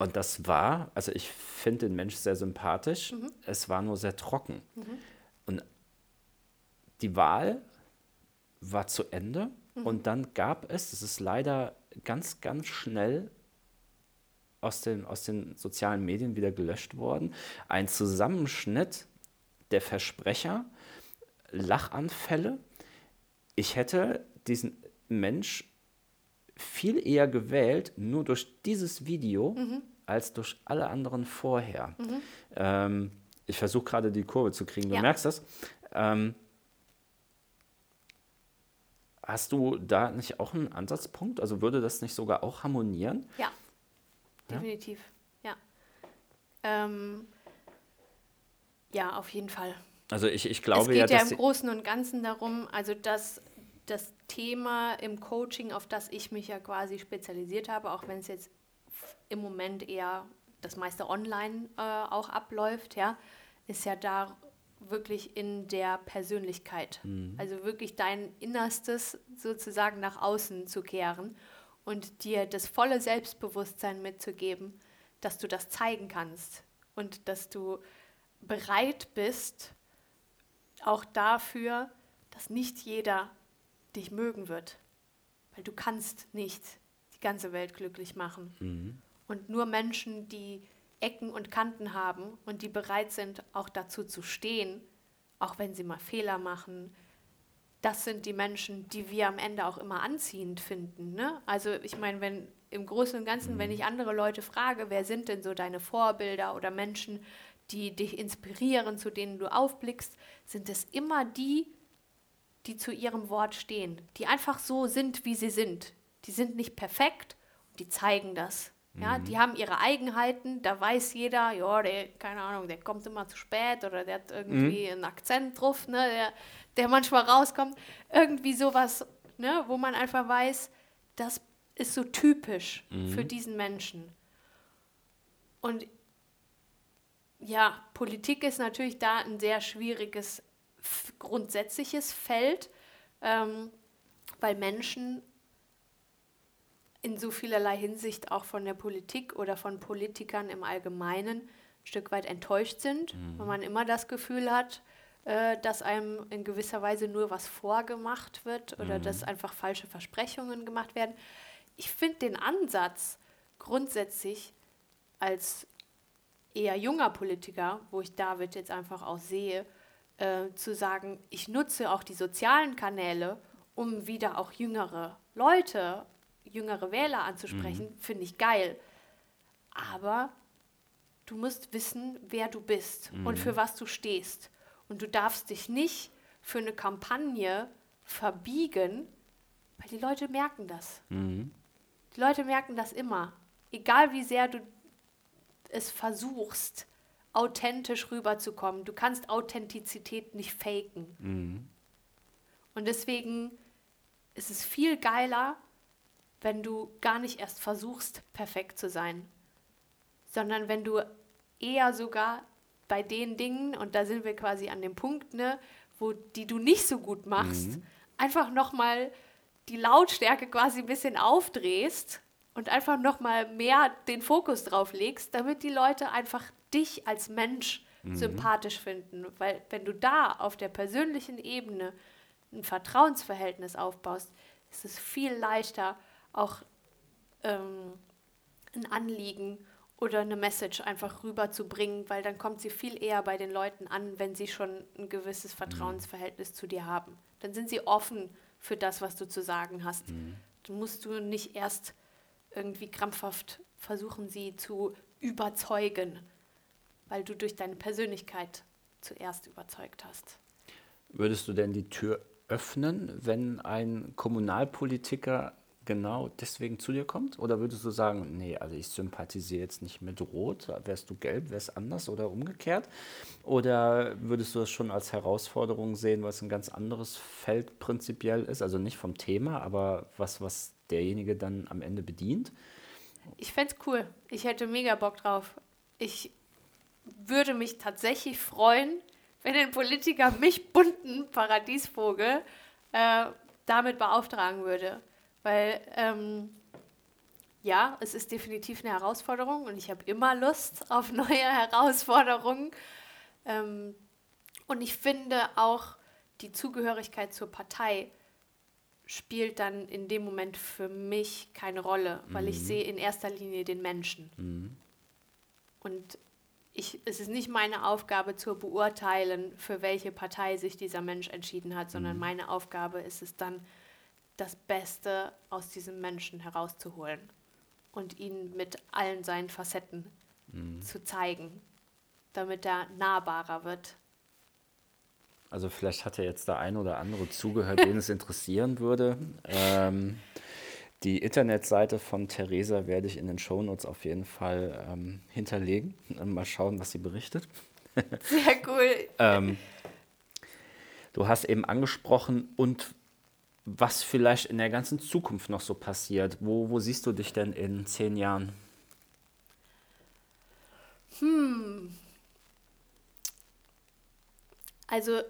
Und das war, also ich finde den Mensch sehr sympathisch, es war nur sehr trocken. Und die Wahl war zu Ende. Und dann gab es, das ist leider ganz, ganz schnell aus den, aus den sozialen Medien wieder gelöscht worden, ein Zusammenschnitt der Versprecher, Lachanfälle. Ich hätte diesen Mensch viel eher gewählt, nur durch dieses Video, als durch alle anderen vorher. Ähm, ich versuche gerade die Kurve zu kriegen, du Ja. merkst das. Ähm, hast du da nicht auch einen Ansatzpunkt? Also würde das nicht sogar auch harmonieren? Ja, definitiv. Ja. Ähm, ja, auf jeden Fall. Also ich, ich Es glaube geht ja, ja, im Großen und Ganzen darum, also dass das Thema im Coaching, auf das ich mich ja quasi spezialisiert habe, auch wenn es jetzt im Moment eher das meiste online äh, auch abläuft, ja, ist ja da wirklich in der Persönlichkeit. Also wirklich dein Innerstes sozusagen nach außen zu kehren und dir das volle Selbstbewusstsein mitzugeben, dass du das zeigen kannst und dass du bereit bist, auch dafür, dass nicht jeder dich mögen wird. Weil du kannst nicht die ganze Welt glücklich machen. Und nur Menschen, die Ecken und Kanten haben und die bereit sind, auch dazu zu stehen, auch wenn sie mal Fehler machen, das sind die Menschen, die wir am Ende auch immer anziehend finden. Ne? Also ich meine, wenn im Großen und Ganzen, wenn ich andere Leute frage, wer sind denn so deine Vorbilder oder Menschen, die dich inspirieren, zu denen du aufblickst, sind es immer die, die zu ihrem Wort stehen, die einfach so sind, wie sie sind. Die sind nicht perfekt, die zeigen das. Ja, die haben ihre Eigenheiten, da weiß jeder, ja, der, keine Ahnung, der kommt immer zu spät oder der hat irgendwie einen Akzent drauf, ne, der, der manchmal rauskommt. Irgendwie sowas, ne, wo man einfach weiß, das ist so typisch für diesen Menschen. Und ja, Politik ist natürlich da ein sehr schwieriges grundsätzliches Feld, ähm, weil Menschen in so vielerlei Hinsicht auch von der Politik oder von Politikern im Allgemeinen ein Stück weit enttäuscht sind, weil man immer das Gefühl hat, äh, dass einem in gewisser Weise nur was vorgemacht wird oder dass einfach falsche Versprechungen gemacht werden. Ich finde den Ansatz grundsätzlich als eher junger Politiker, wo ich David jetzt einfach auch sehe, äh, zu sagen, ich nutze auch die sozialen Kanäle, um wieder auch jüngere Leute, jüngere Wähler anzusprechen, finde ich geil. Aber du musst wissen, wer du bist und für was du stehst. Und du darfst dich nicht für eine Kampagne verbiegen, weil die Leute merken das. Die Leute merken das immer. Egal wie sehr du es versuchst, authentisch rüberzukommen. Du kannst Authentizität nicht faken. Und deswegen ist es viel geiler, wenn du gar nicht erst versuchst, perfekt zu sein, sondern wenn du eher sogar bei den Dingen, und da sind wir quasi an dem Punkt, ne, wo die du nicht so gut machst, einfach nochmal die Lautstärke quasi ein bisschen aufdrehst und einfach nochmal mehr den Fokus drauf legst, damit die Leute einfach dich als Mensch sympathisch finden. Weil wenn du da auf der persönlichen Ebene ein Vertrauensverhältnis aufbaust, ist es viel leichter, auch ähm, ein Anliegen oder eine Message einfach rüberzubringen, weil dann kommt sie viel eher bei den Leuten an, wenn sie schon ein gewisses Vertrauensverhältnis zu dir haben. Dann sind sie offen für das, was du zu sagen hast. Dann musst du nicht erst irgendwie krampfhaft versuchen, sie zu überzeugen, weil du durch deine Persönlichkeit zuerst überzeugt hast. Würdest du denn die Tür öffnen, wenn ein Kommunalpolitiker genau deswegen zu dir kommt? Oder würdest du sagen, nee, also ich sympathisiere jetzt nicht mit Rot, wärst du gelb, wäre es anders oder umgekehrt? Oder würdest du das schon als Herausforderung sehen, es ein ganz anderes Feld prinzipiell ist? Also nicht vom Thema, aber was, was derjenige dann am Ende bedient? Ich fände es cool. Ich hätte mega Bock drauf. Ich würde mich tatsächlich freuen, wenn ein Politiker mich bunten Paradiesvogel äh, damit beauftragen würde. Weil, ähm, ja, es ist definitiv eine Herausforderung und ich habe immer Lust auf [LAUGHS] neue Herausforderungen. Ähm, und ich finde auch die Zugehörigkeit zur Partei spielt dann in dem Moment für mich keine Rolle, weil ich mhm. sehe in erster Linie den Menschen. Mhm. Und ich, es ist nicht meine Aufgabe zu beurteilen, für welche Partei sich dieser Mensch entschieden hat, sondern mhm. meine Aufgabe ist es dann, das Beste aus diesem Menschen herauszuholen und ihn mit allen seinen Facetten mhm. zu zeigen, damit er nahbarer wird. Also vielleicht hat ja jetzt der ein oder andere zugehört, den es [LAUGHS] interessieren würde. Ähm, die Internetseite von Theresa werde ich in den Shownotes auf jeden Fall ähm, hinterlegen. Mal schauen, was sie berichtet. Sehr cool. [LAUGHS] ähm, du hast eben angesprochen, und was vielleicht in der ganzen Zukunft noch so passiert. Wo, wo siehst du dich denn in zehn Jahren? Hm. Also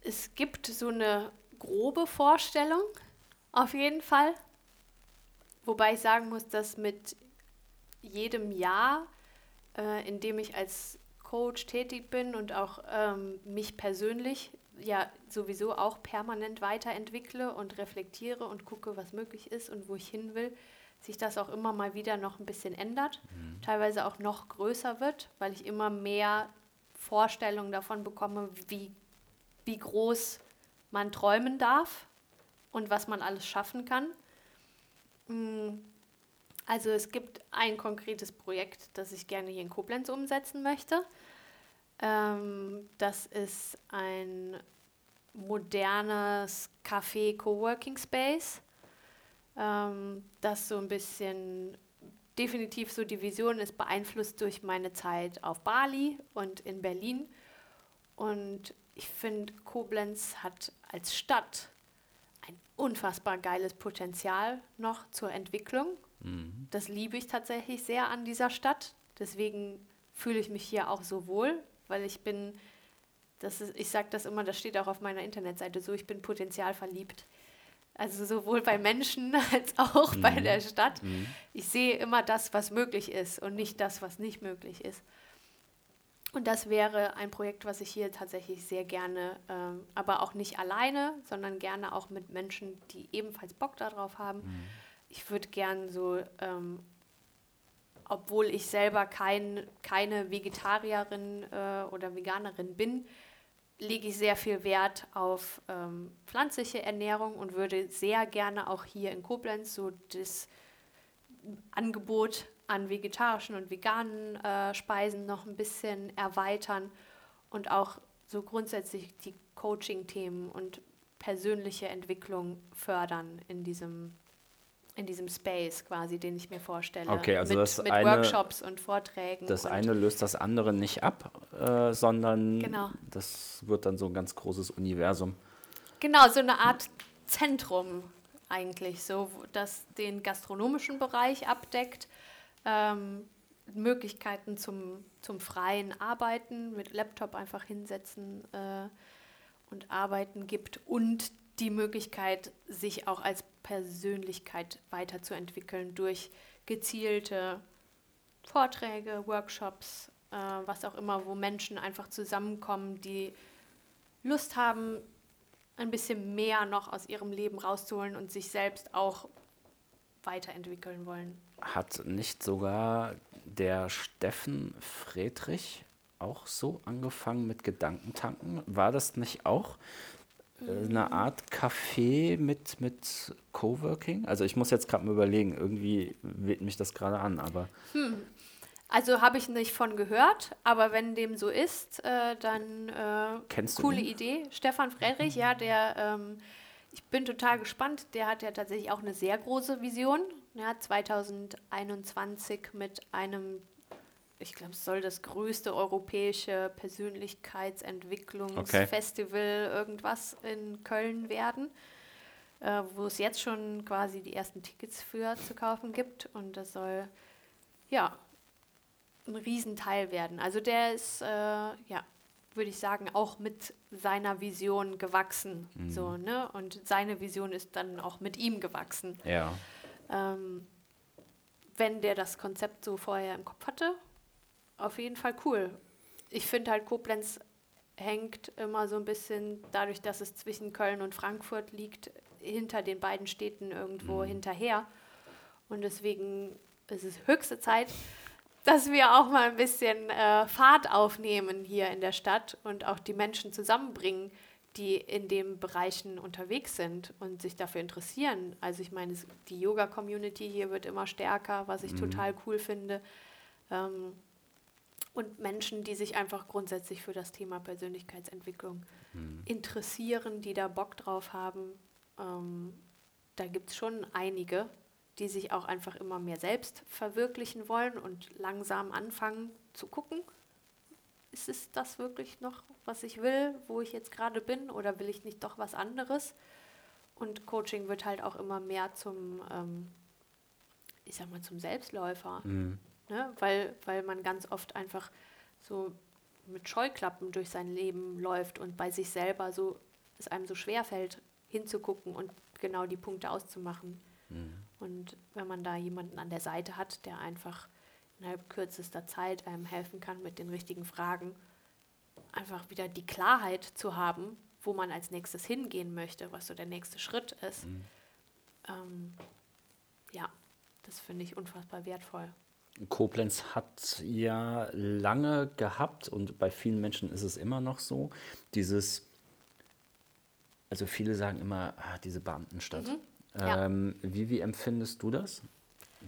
es gibt so eine grobe Vorstellung, auf jeden Fall. Wobei ich sagen muss, dass mit jedem Jahr, äh, in dem ich als Coach tätig bin und auch ähm, mich persönlich ja sowieso auch permanent weiterentwickle und reflektiere und gucke, was möglich ist und wo ich hin will, sich das auch immer mal wieder noch ein bisschen ändert, mhm. teilweise auch noch größer wird, weil ich immer mehr Vorstellungen davon bekomme, wie, wie groß man träumen darf und was man alles schaffen kann. Mm, also es gibt ein konkretes Projekt, das ich gerne hier in Koblenz umsetzen möchte. Ähm, das ist ein modernes Café-Coworking Space, ähm, das so ein bisschen definitiv so die Vision ist, beeinflusst durch meine Zeit auf Bali und in Berlin. Und ich finde, Koblenz hat als Stadt ein unfassbar geiles Potenzial noch zur Entwicklung. Mhm. Das liebe ich tatsächlich sehr an dieser Stadt. Deswegen fühle ich mich hier auch so wohl, weil ich bin, das ist, ich sage das immer, das steht auch auf meiner Internetseite so, ich bin potenzialverliebt. Also sowohl bei Menschen [LAUGHS] als auch mhm. bei der Stadt. Mhm. Ich sehe immer das, was möglich ist und nicht das, was nicht möglich ist. Und das wäre ein Projekt, was ich hier tatsächlich sehr gerne, ähm, aber auch nicht alleine, sondern gerne auch mit Menschen, die ebenfalls Bock darauf haben. Mhm. Ich würde gern so, ähm, obwohl ich selber kein, keine Vegetarierin äh, oder Veganerin bin, lege ich sehr viel Wert auf ähm, pflanzliche Ernährung und würde sehr gerne auch hier in Koblenz so das Angebot an vegetarischen und veganen äh, Speisen noch ein bisschen erweitern und auch so grundsätzlich die Coaching-Themen und persönliche Entwicklung fördern in diesem, in diesem Space quasi, den ich mir vorstelle. Okay, also mit, das mit eine, Workshops und Vorträgen. Das und eine löst das andere nicht ab, äh, sondern genau. das wird dann so ein ganz großes Universum. Genau, so eine Art Zentrum eigentlich, so das den gastronomischen Bereich abdeckt ähm, Möglichkeiten zum, zum freien Arbeiten, mit Laptop einfach hinsetzen äh, und arbeiten gibt und die Möglichkeit, sich auch als Persönlichkeit weiterzuentwickeln durch gezielte Vorträge, Workshops, äh, was auch immer, wo Menschen einfach zusammenkommen, die Lust haben, ein bisschen mehr noch aus ihrem Leben rauszuholen und sich selbst auch weiterentwickeln wollen. Hat nicht sogar der Steffen Friedrich auch so angefangen mit Gedankentanken? War das nicht auch eine Art Café mit, mit Coworking? Also ich muss jetzt gerade mal überlegen, irgendwie weht mich das gerade an, aber... Hm. Also habe ich nicht von gehört, aber wenn dem so ist, äh, dann äh, Kennst coole du ihn? Idee. Stefan Friedrich, ja, der ähm, Ich bin total gespannt. Der hat ja tatsächlich auch eine sehr große Vision. Hat 2021 mit einem, ich glaube, es soll das größte europäische Persönlichkeitsentwicklungsfestival okay. irgendwas in Köln werden, äh, wo es jetzt schon quasi die ersten Tickets für zu kaufen gibt. Und das soll ja ein Riesenteil werden. Also der ist, äh, ja, würde ich sagen, auch mit seiner Vision gewachsen. Mhm. So, ne? Und seine Vision ist dann auch mit ihm gewachsen. Ja. Ähm, wenn der das Konzept so vorher im Kopf hatte, auf jeden Fall cool. Ich finde halt, Koblenz hängt immer so ein bisschen, dadurch, dass es zwischen Köln und Frankfurt liegt, hinter den beiden Städten irgendwo mhm. hinterher. Und deswegen ist es höchste Zeit, dass wir auch mal ein bisschen äh, Fahrt aufnehmen hier in der Stadt und auch die Menschen zusammenbringen, die in den Bereichen unterwegs sind und sich dafür interessieren. Also ich meine, die Yoga-Community hier wird immer stärker, was ich mhm. total cool finde. Ähm, und Menschen, die sich einfach grundsätzlich für das Thema Persönlichkeitsentwicklung mhm. interessieren, die da Bock drauf haben. Ähm, da gibt es schon einige, die sich auch einfach immer mehr selbst verwirklichen wollen und langsam anfangen zu gucken, ist es das wirklich noch, was ich will, wo ich jetzt gerade bin, oder will ich nicht doch was anderes? Und Coaching wird halt auch immer mehr zum, ähm, ich sag mal, zum Selbstläufer. Mhm. Ne? Weil, weil man ganz oft einfach so mit Scheuklappen durch sein Leben läuft und bei sich selber so es einem so schwer fällt, hinzugucken und genau die Punkte auszumachen. Mhm. Und wenn man da jemanden an der Seite hat, der einfach innerhalb kürzester Zeit einem helfen kann mit den richtigen Fragen, einfach wieder die Klarheit zu haben, wo man als nächstes hingehen möchte, was so der nächste Schritt ist. Mhm. Ähm, ja, das finde ich unfassbar wertvoll. Koblenz hat ja lange gehabt und bei vielen Menschen ist es immer noch so, dieses, also viele sagen immer, ah, diese Beamtenstadt. Mhm. Ja. Ähm, wie, wie empfindest du das?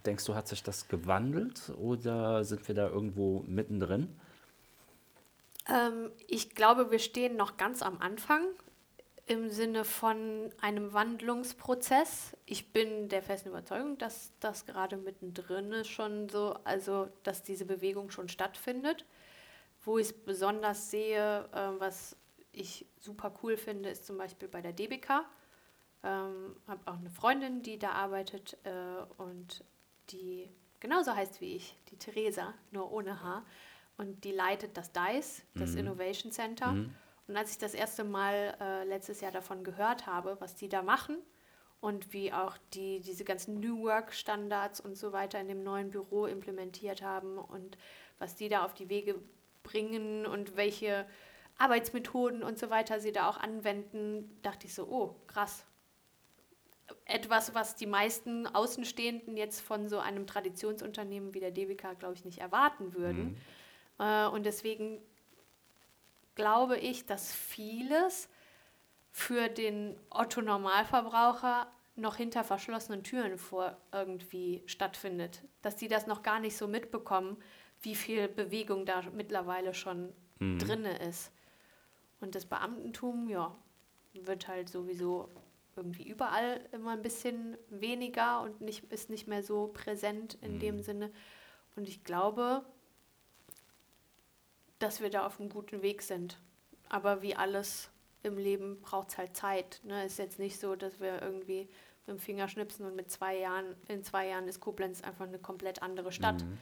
Denkst du, hat sich das gewandelt oder sind wir da irgendwo mittendrin? Ähm, ich glaube, wir stehen noch ganz am Anfang im Sinne von einem Wandlungsprozess. Ich bin der festen Überzeugung, dass das gerade mittendrin ist, schon so, also dass diese Bewegung schon stattfindet. Wo ich es besonders sehe, äh, was ich super cool finde, ist zum Beispiel bei der DBK. Ähm, habe auch eine Freundin, die da arbeitet äh, und die genauso heißt wie ich, die Theresa, nur ohne H. Und die leitet das DICE, das mhm. Innovation Center. Mhm. Und als ich das erste Mal äh, letztes Jahr davon gehört habe, was die da machen und wie auch die diese ganzen New Work Standards und so weiter in dem neuen Büro implementiert haben und was die da auf die Wege bringen und welche Arbeitsmethoden und so weiter sie da auch anwenden, dachte ich so, oh, krass, etwas, was die meisten Außenstehenden jetzt von so einem Traditionsunternehmen wie der DBK, glaube ich, nicht erwarten würden. Mhm. Äh, und deswegen glaube ich, dass vieles für den Otto-Normalverbraucher noch hinter verschlossenen Türen vor irgendwie stattfindet. Dass die das noch gar nicht so mitbekommen, wie viel Bewegung da mittlerweile schon mhm. drinne ist. Und das Beamtentum, ja, wird halt sowieso irgendwie überall immer ein bisschen weniger und nicht, ist nicht mehr so präsent in mhm. dem Sinne. Und ich glaube, dass wir da auf einem guten Weg sind. Aber wie alles im Leben braucht es halt Zeit. Ne? Ist jetzt nicht so, dass wir irgendwie mit dem Finger schnipsen und mit zwei Jahren, in zwei Jahren ist Koblenz einfach eine komplett andere Stadt. Mhm.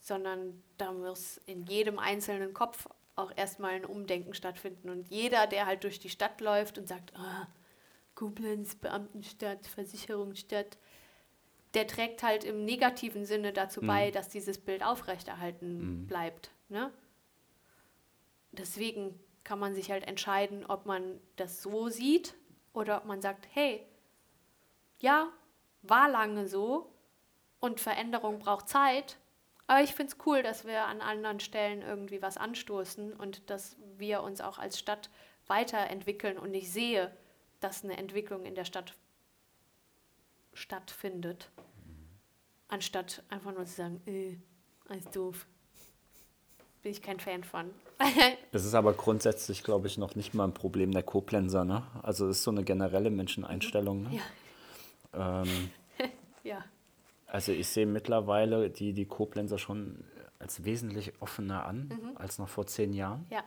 Sondern da muss in jedem einzelnen Kopf auch erstmal ein Umdenken stattfinden. Und jeder, der halt durch die Stadt läuft und sagt, oh, Koblenz, Beamtenstadt, Versicherungsstadt, der trägt halt im negativen Sinne dazu bei, mhm. dass dieses Bild aufrechterhalten mhm. bleibt. Ne? Deswegen kann man sich halt entscheiden, ob man das so sieht oder ob man sagt, hey, ja, war lange so und Veränderung braucht Zeit, aber ich finde es cool, dass wir an anderen Stellen irgendwie was anstoßen und dass wir uns auch als Stadt weiterentwickeln und ich sehe, dass eine Entwicklung in der Stadt stattfindet, anstatt einfach nur zu sagen, äh, alles doof. bin ich kein Fan von. [LAUGHS] Es ist aber grundsätzlich, glaube ich, noch nicht mal ein Problem der Koblenzer. Ne? Also es ist so eine generelle Menscheneinstellung. Ne? Ja. Ähm, [LAUGHS] ja. Also ich sehe mittlerweile die, die Koblenzer schon als wesentlich offener an Mhm. als noch vor zehn Jahren. Ja.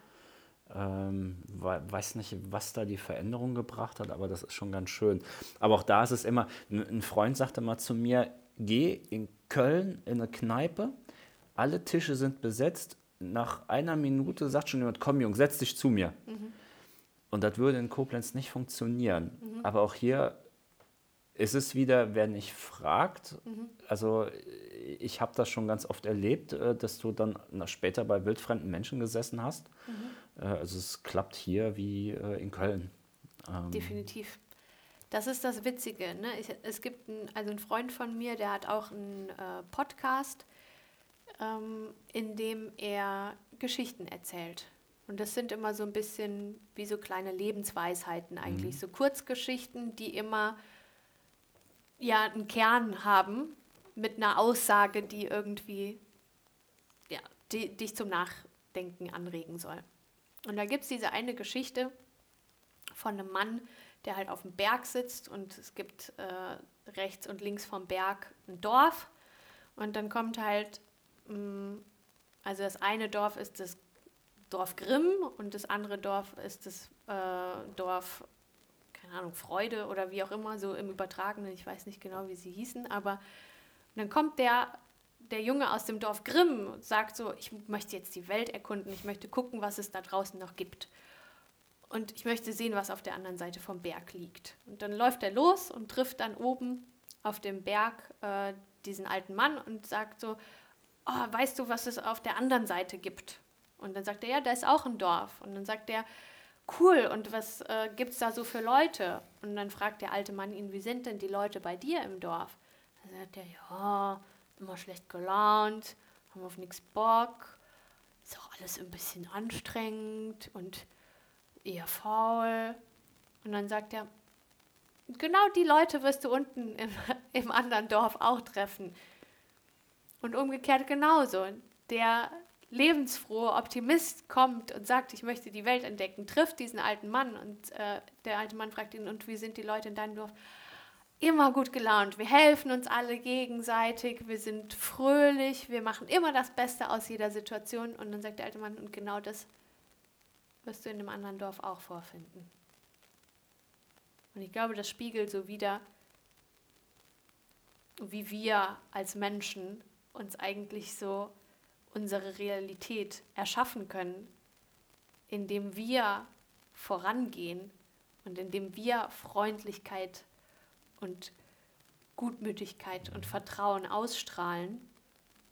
Ähm, we- weiß nicht, was da die Veränderung gebracht hat, aber das ist schon ganz schön. Aber auch da ist es immer, ein Freund sagte mal zu mir, geh in Köln in eine Kneipe, alle Tische sind besetzt, nach einer Minute sagt schon jemand, komm Junge, setz dich zu mir. Und das würde in Koblenz nicht funktionieren. Aber auch hier ist es wieder, wer nicht fragt. Also ich habe das schon ganz oft erlebt, äh, dass du dann später bei wildfremden Menschen gesessen hast. Äh, Also es klappt hier wie äh, in Köln. Ähm, Definitiv. Das ist das Witzige. Ne? Ich, es gibt ein, also einen Freund von mir, der hat auch einen äh, Podcast, ähm, in dem er Geschichten erzählt. Und das sind immer so ein bisschen wie so kleine Lebensweisheiten eigentlich, so Kurzgeschichten, die immer ja einen Kern haben mit einer Aussage, die irgendwie ja, die, dich zum Nachdenken anregen soll. Und da gibt es diese eine Geschichte von einem Mann, der halt auf dem Berg sitzt und es gibt äh, rechts und links vom Berg ein Dorf und dann kommt halt, also das eine Dorf ist das Dorf Grimm und das andere Dorf ist das äh, Dorf, keine Ahnung, Freude oder wie auch immer, so im Übertragenen, ich weiß nicht genau, wie sie hießen, aber dann kommt der, der Junge aus dem Dorf Grimm und sagt so, ich möchte jetzt die Welt erkunden, ich möchte gucken, was es da draußen noch gibt. Und ich möchte sehen, was auf der anderen Seite vom Berg liegt. Und dann läuft er los und trifft dann oben auf dem Berg äh, diesen alten Mann und sagt so, oh, weißt du, was es auf der anderen Seite gibt? Und dann sagt er, ja, da ist auch ein Dorf. Und dann sagt er, cool, und was äh, gibt es da so für Leute? Und dann fragt der alte Mann ihn, wie sind denn die Leute bei dir im Dorf? Dann sagt er, ja, immer schlecht gelaunt, haben auf nichts Bock, ist auch alles ein bisschen anstrengend und eher faul. Und dann sagt er, genau die Leute wirst du unten im, [LAUGHS] im anderen Dorf auch treffen. Und umgekehrt genauso. Der lebensfrohe Optimist kommt und sagt, ich möchte die Welt entdecken, trifft diesen alten Mann und äh, der alte Mann fragt ihn, und wie sind die Leute in deinem Dorf? Immer gut gelaunt, wir helfen uns alle gegenseitig, wir sind fröhlich, wir machen immer das Beste aus jeder Situation. Und dann sagt der alte Mann, und genau das wirst du in dem anderen Dorf auch vorfinden. Und ich glaube, das spiegelt so wieder, wie wir als Menschen uns eigentlich so unsere Realität erschaffen können, indem wir vorangehen und indem wir Freundlichkeit und Gutmütigkeit und Vertrauen ausstrahlen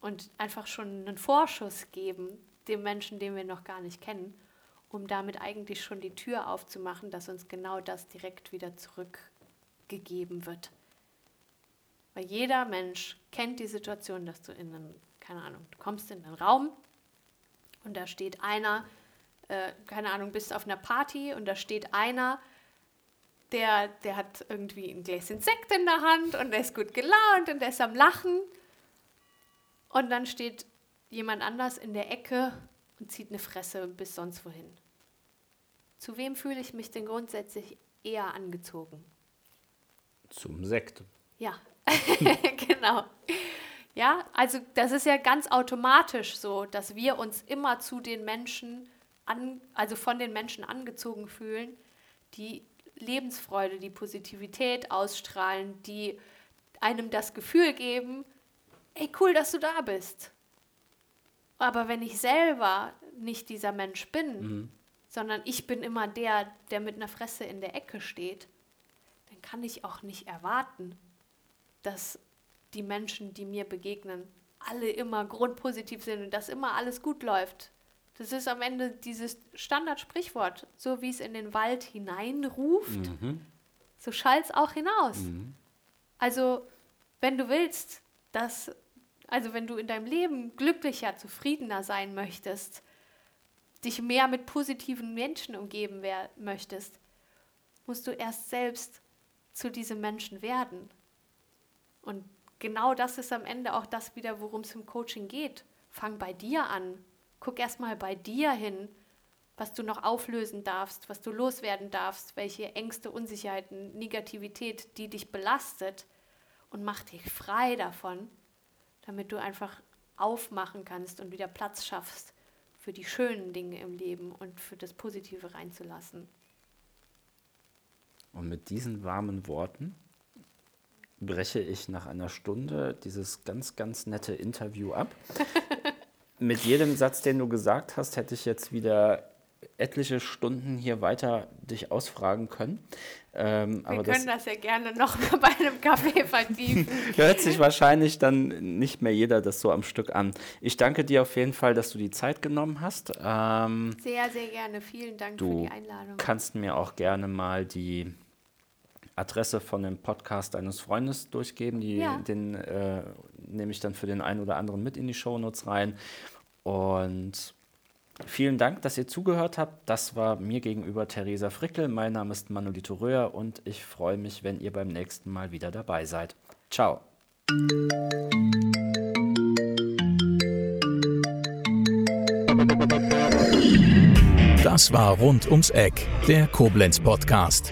und einfach schon einen Vorschuss geben dem Menschen, den wir noch gar nicht kennen, um damit eigentlich schon die Tür aufzumachen, dass uns genau das direkt wieder zurückgegeben wird. Weil jeder Mensch kennt die Situation, dass du in einen, keine Ahnung, du kommst in einen Raum und da steht einer, äh, keine Ahnung, bist auf einer Party und da steht einer, der, der hat irgendwie ein Gläschen Sekt in der Hand und der ist gut gelaunt und der ist am Lachen. Und dann steht jemand anders in der Ecke und zieht eine Fresse bis sonst wohin. Zu wem fühle ich mich denn grundsätzlich eher angezogen? Zum Sekt. Ja, [LAUGHS] [LAUGHS] genau. Ja, also das ist ja ganz automatisch so, dass wir uns immer zu den Menschen, an, also von den Menschen angezogen fühlen, die Lebensfreude, die Positivität ausstrahlen, die einem das Gefühl geben, ey, cool, dass du da bist. Aber wenn ich selber nicht dieser Mensch bin, sondern ich bin immer der, der mit einer Fresse in der Ecke steht, dann kann ich auch nicht erwarten, dass die Menschen, die mir begegnen, alle immer grundpositiv sind und dass immer alles gut läuft. Das ist am Ende dieses Standardsprichwort, so wie es in den Wald hineinruft, so schallt es auch hinaus. Also, wenn du willst, dass, also wenn du in deinem Leben glücklicher, zufriedener sein möchtest, dich mehr mit positiven Menschen umgeben wer- möchtest, musst du erst selbst zu diesem Menschen werden. Und genau das ist am Ende auch das wieder, worum es im Coaching geht. Fang bei dir an. Guck erstmal bei dir hin, was du noch auflösen darfst, was du loswerden darfst, welche Ängste, Unsicherheiten, Negativität, die dich belastet und mach dich frei davon, damit du einfach aufmachen kannst und wieder Platz schaffst für die schönen Dinge im Leben und für das Positive reinzulassen. Und mit diesen warmen Worten breche ich nach einer Stunde dieses ganz, ganz nette Interview ab. [LAUGHS] mit jedem Satz, den du gesagt hast, hätte ich jetzt wieder etliche Stunden hier weiter dich ausfragen können. Ähm, Wir können das, das, ja gerne noch mal [LAUGHS] bei einem Kaffee vertiefen. [LAUGHS] Hört sich wahrscheinlich dann nicht mehr jeder das so am Stück an. Ich danke dir auf jeden Fall, dass du die Zeit genommen hast. Ähm, sehr, sehr gerne. Vielen Dank für die Einladung. Du kannst mir auch gerne mal die Adresse von dem Podcast eines Freundes durchgeben. Die, ja. Den äh, nehme ich dann für den einen oder anderen mit in die Shownotes rein. Und Vielen Dank, dass ihr zugehört habt. Das war mir gegenüber Theresa Frickel. Mein Name ist Manolito Röhr und ich freue mich, wenn ihr beim nächsten Mal wieder dabei seid. Ciao. Das war Rund ums Eck, der Koblenz Podcast.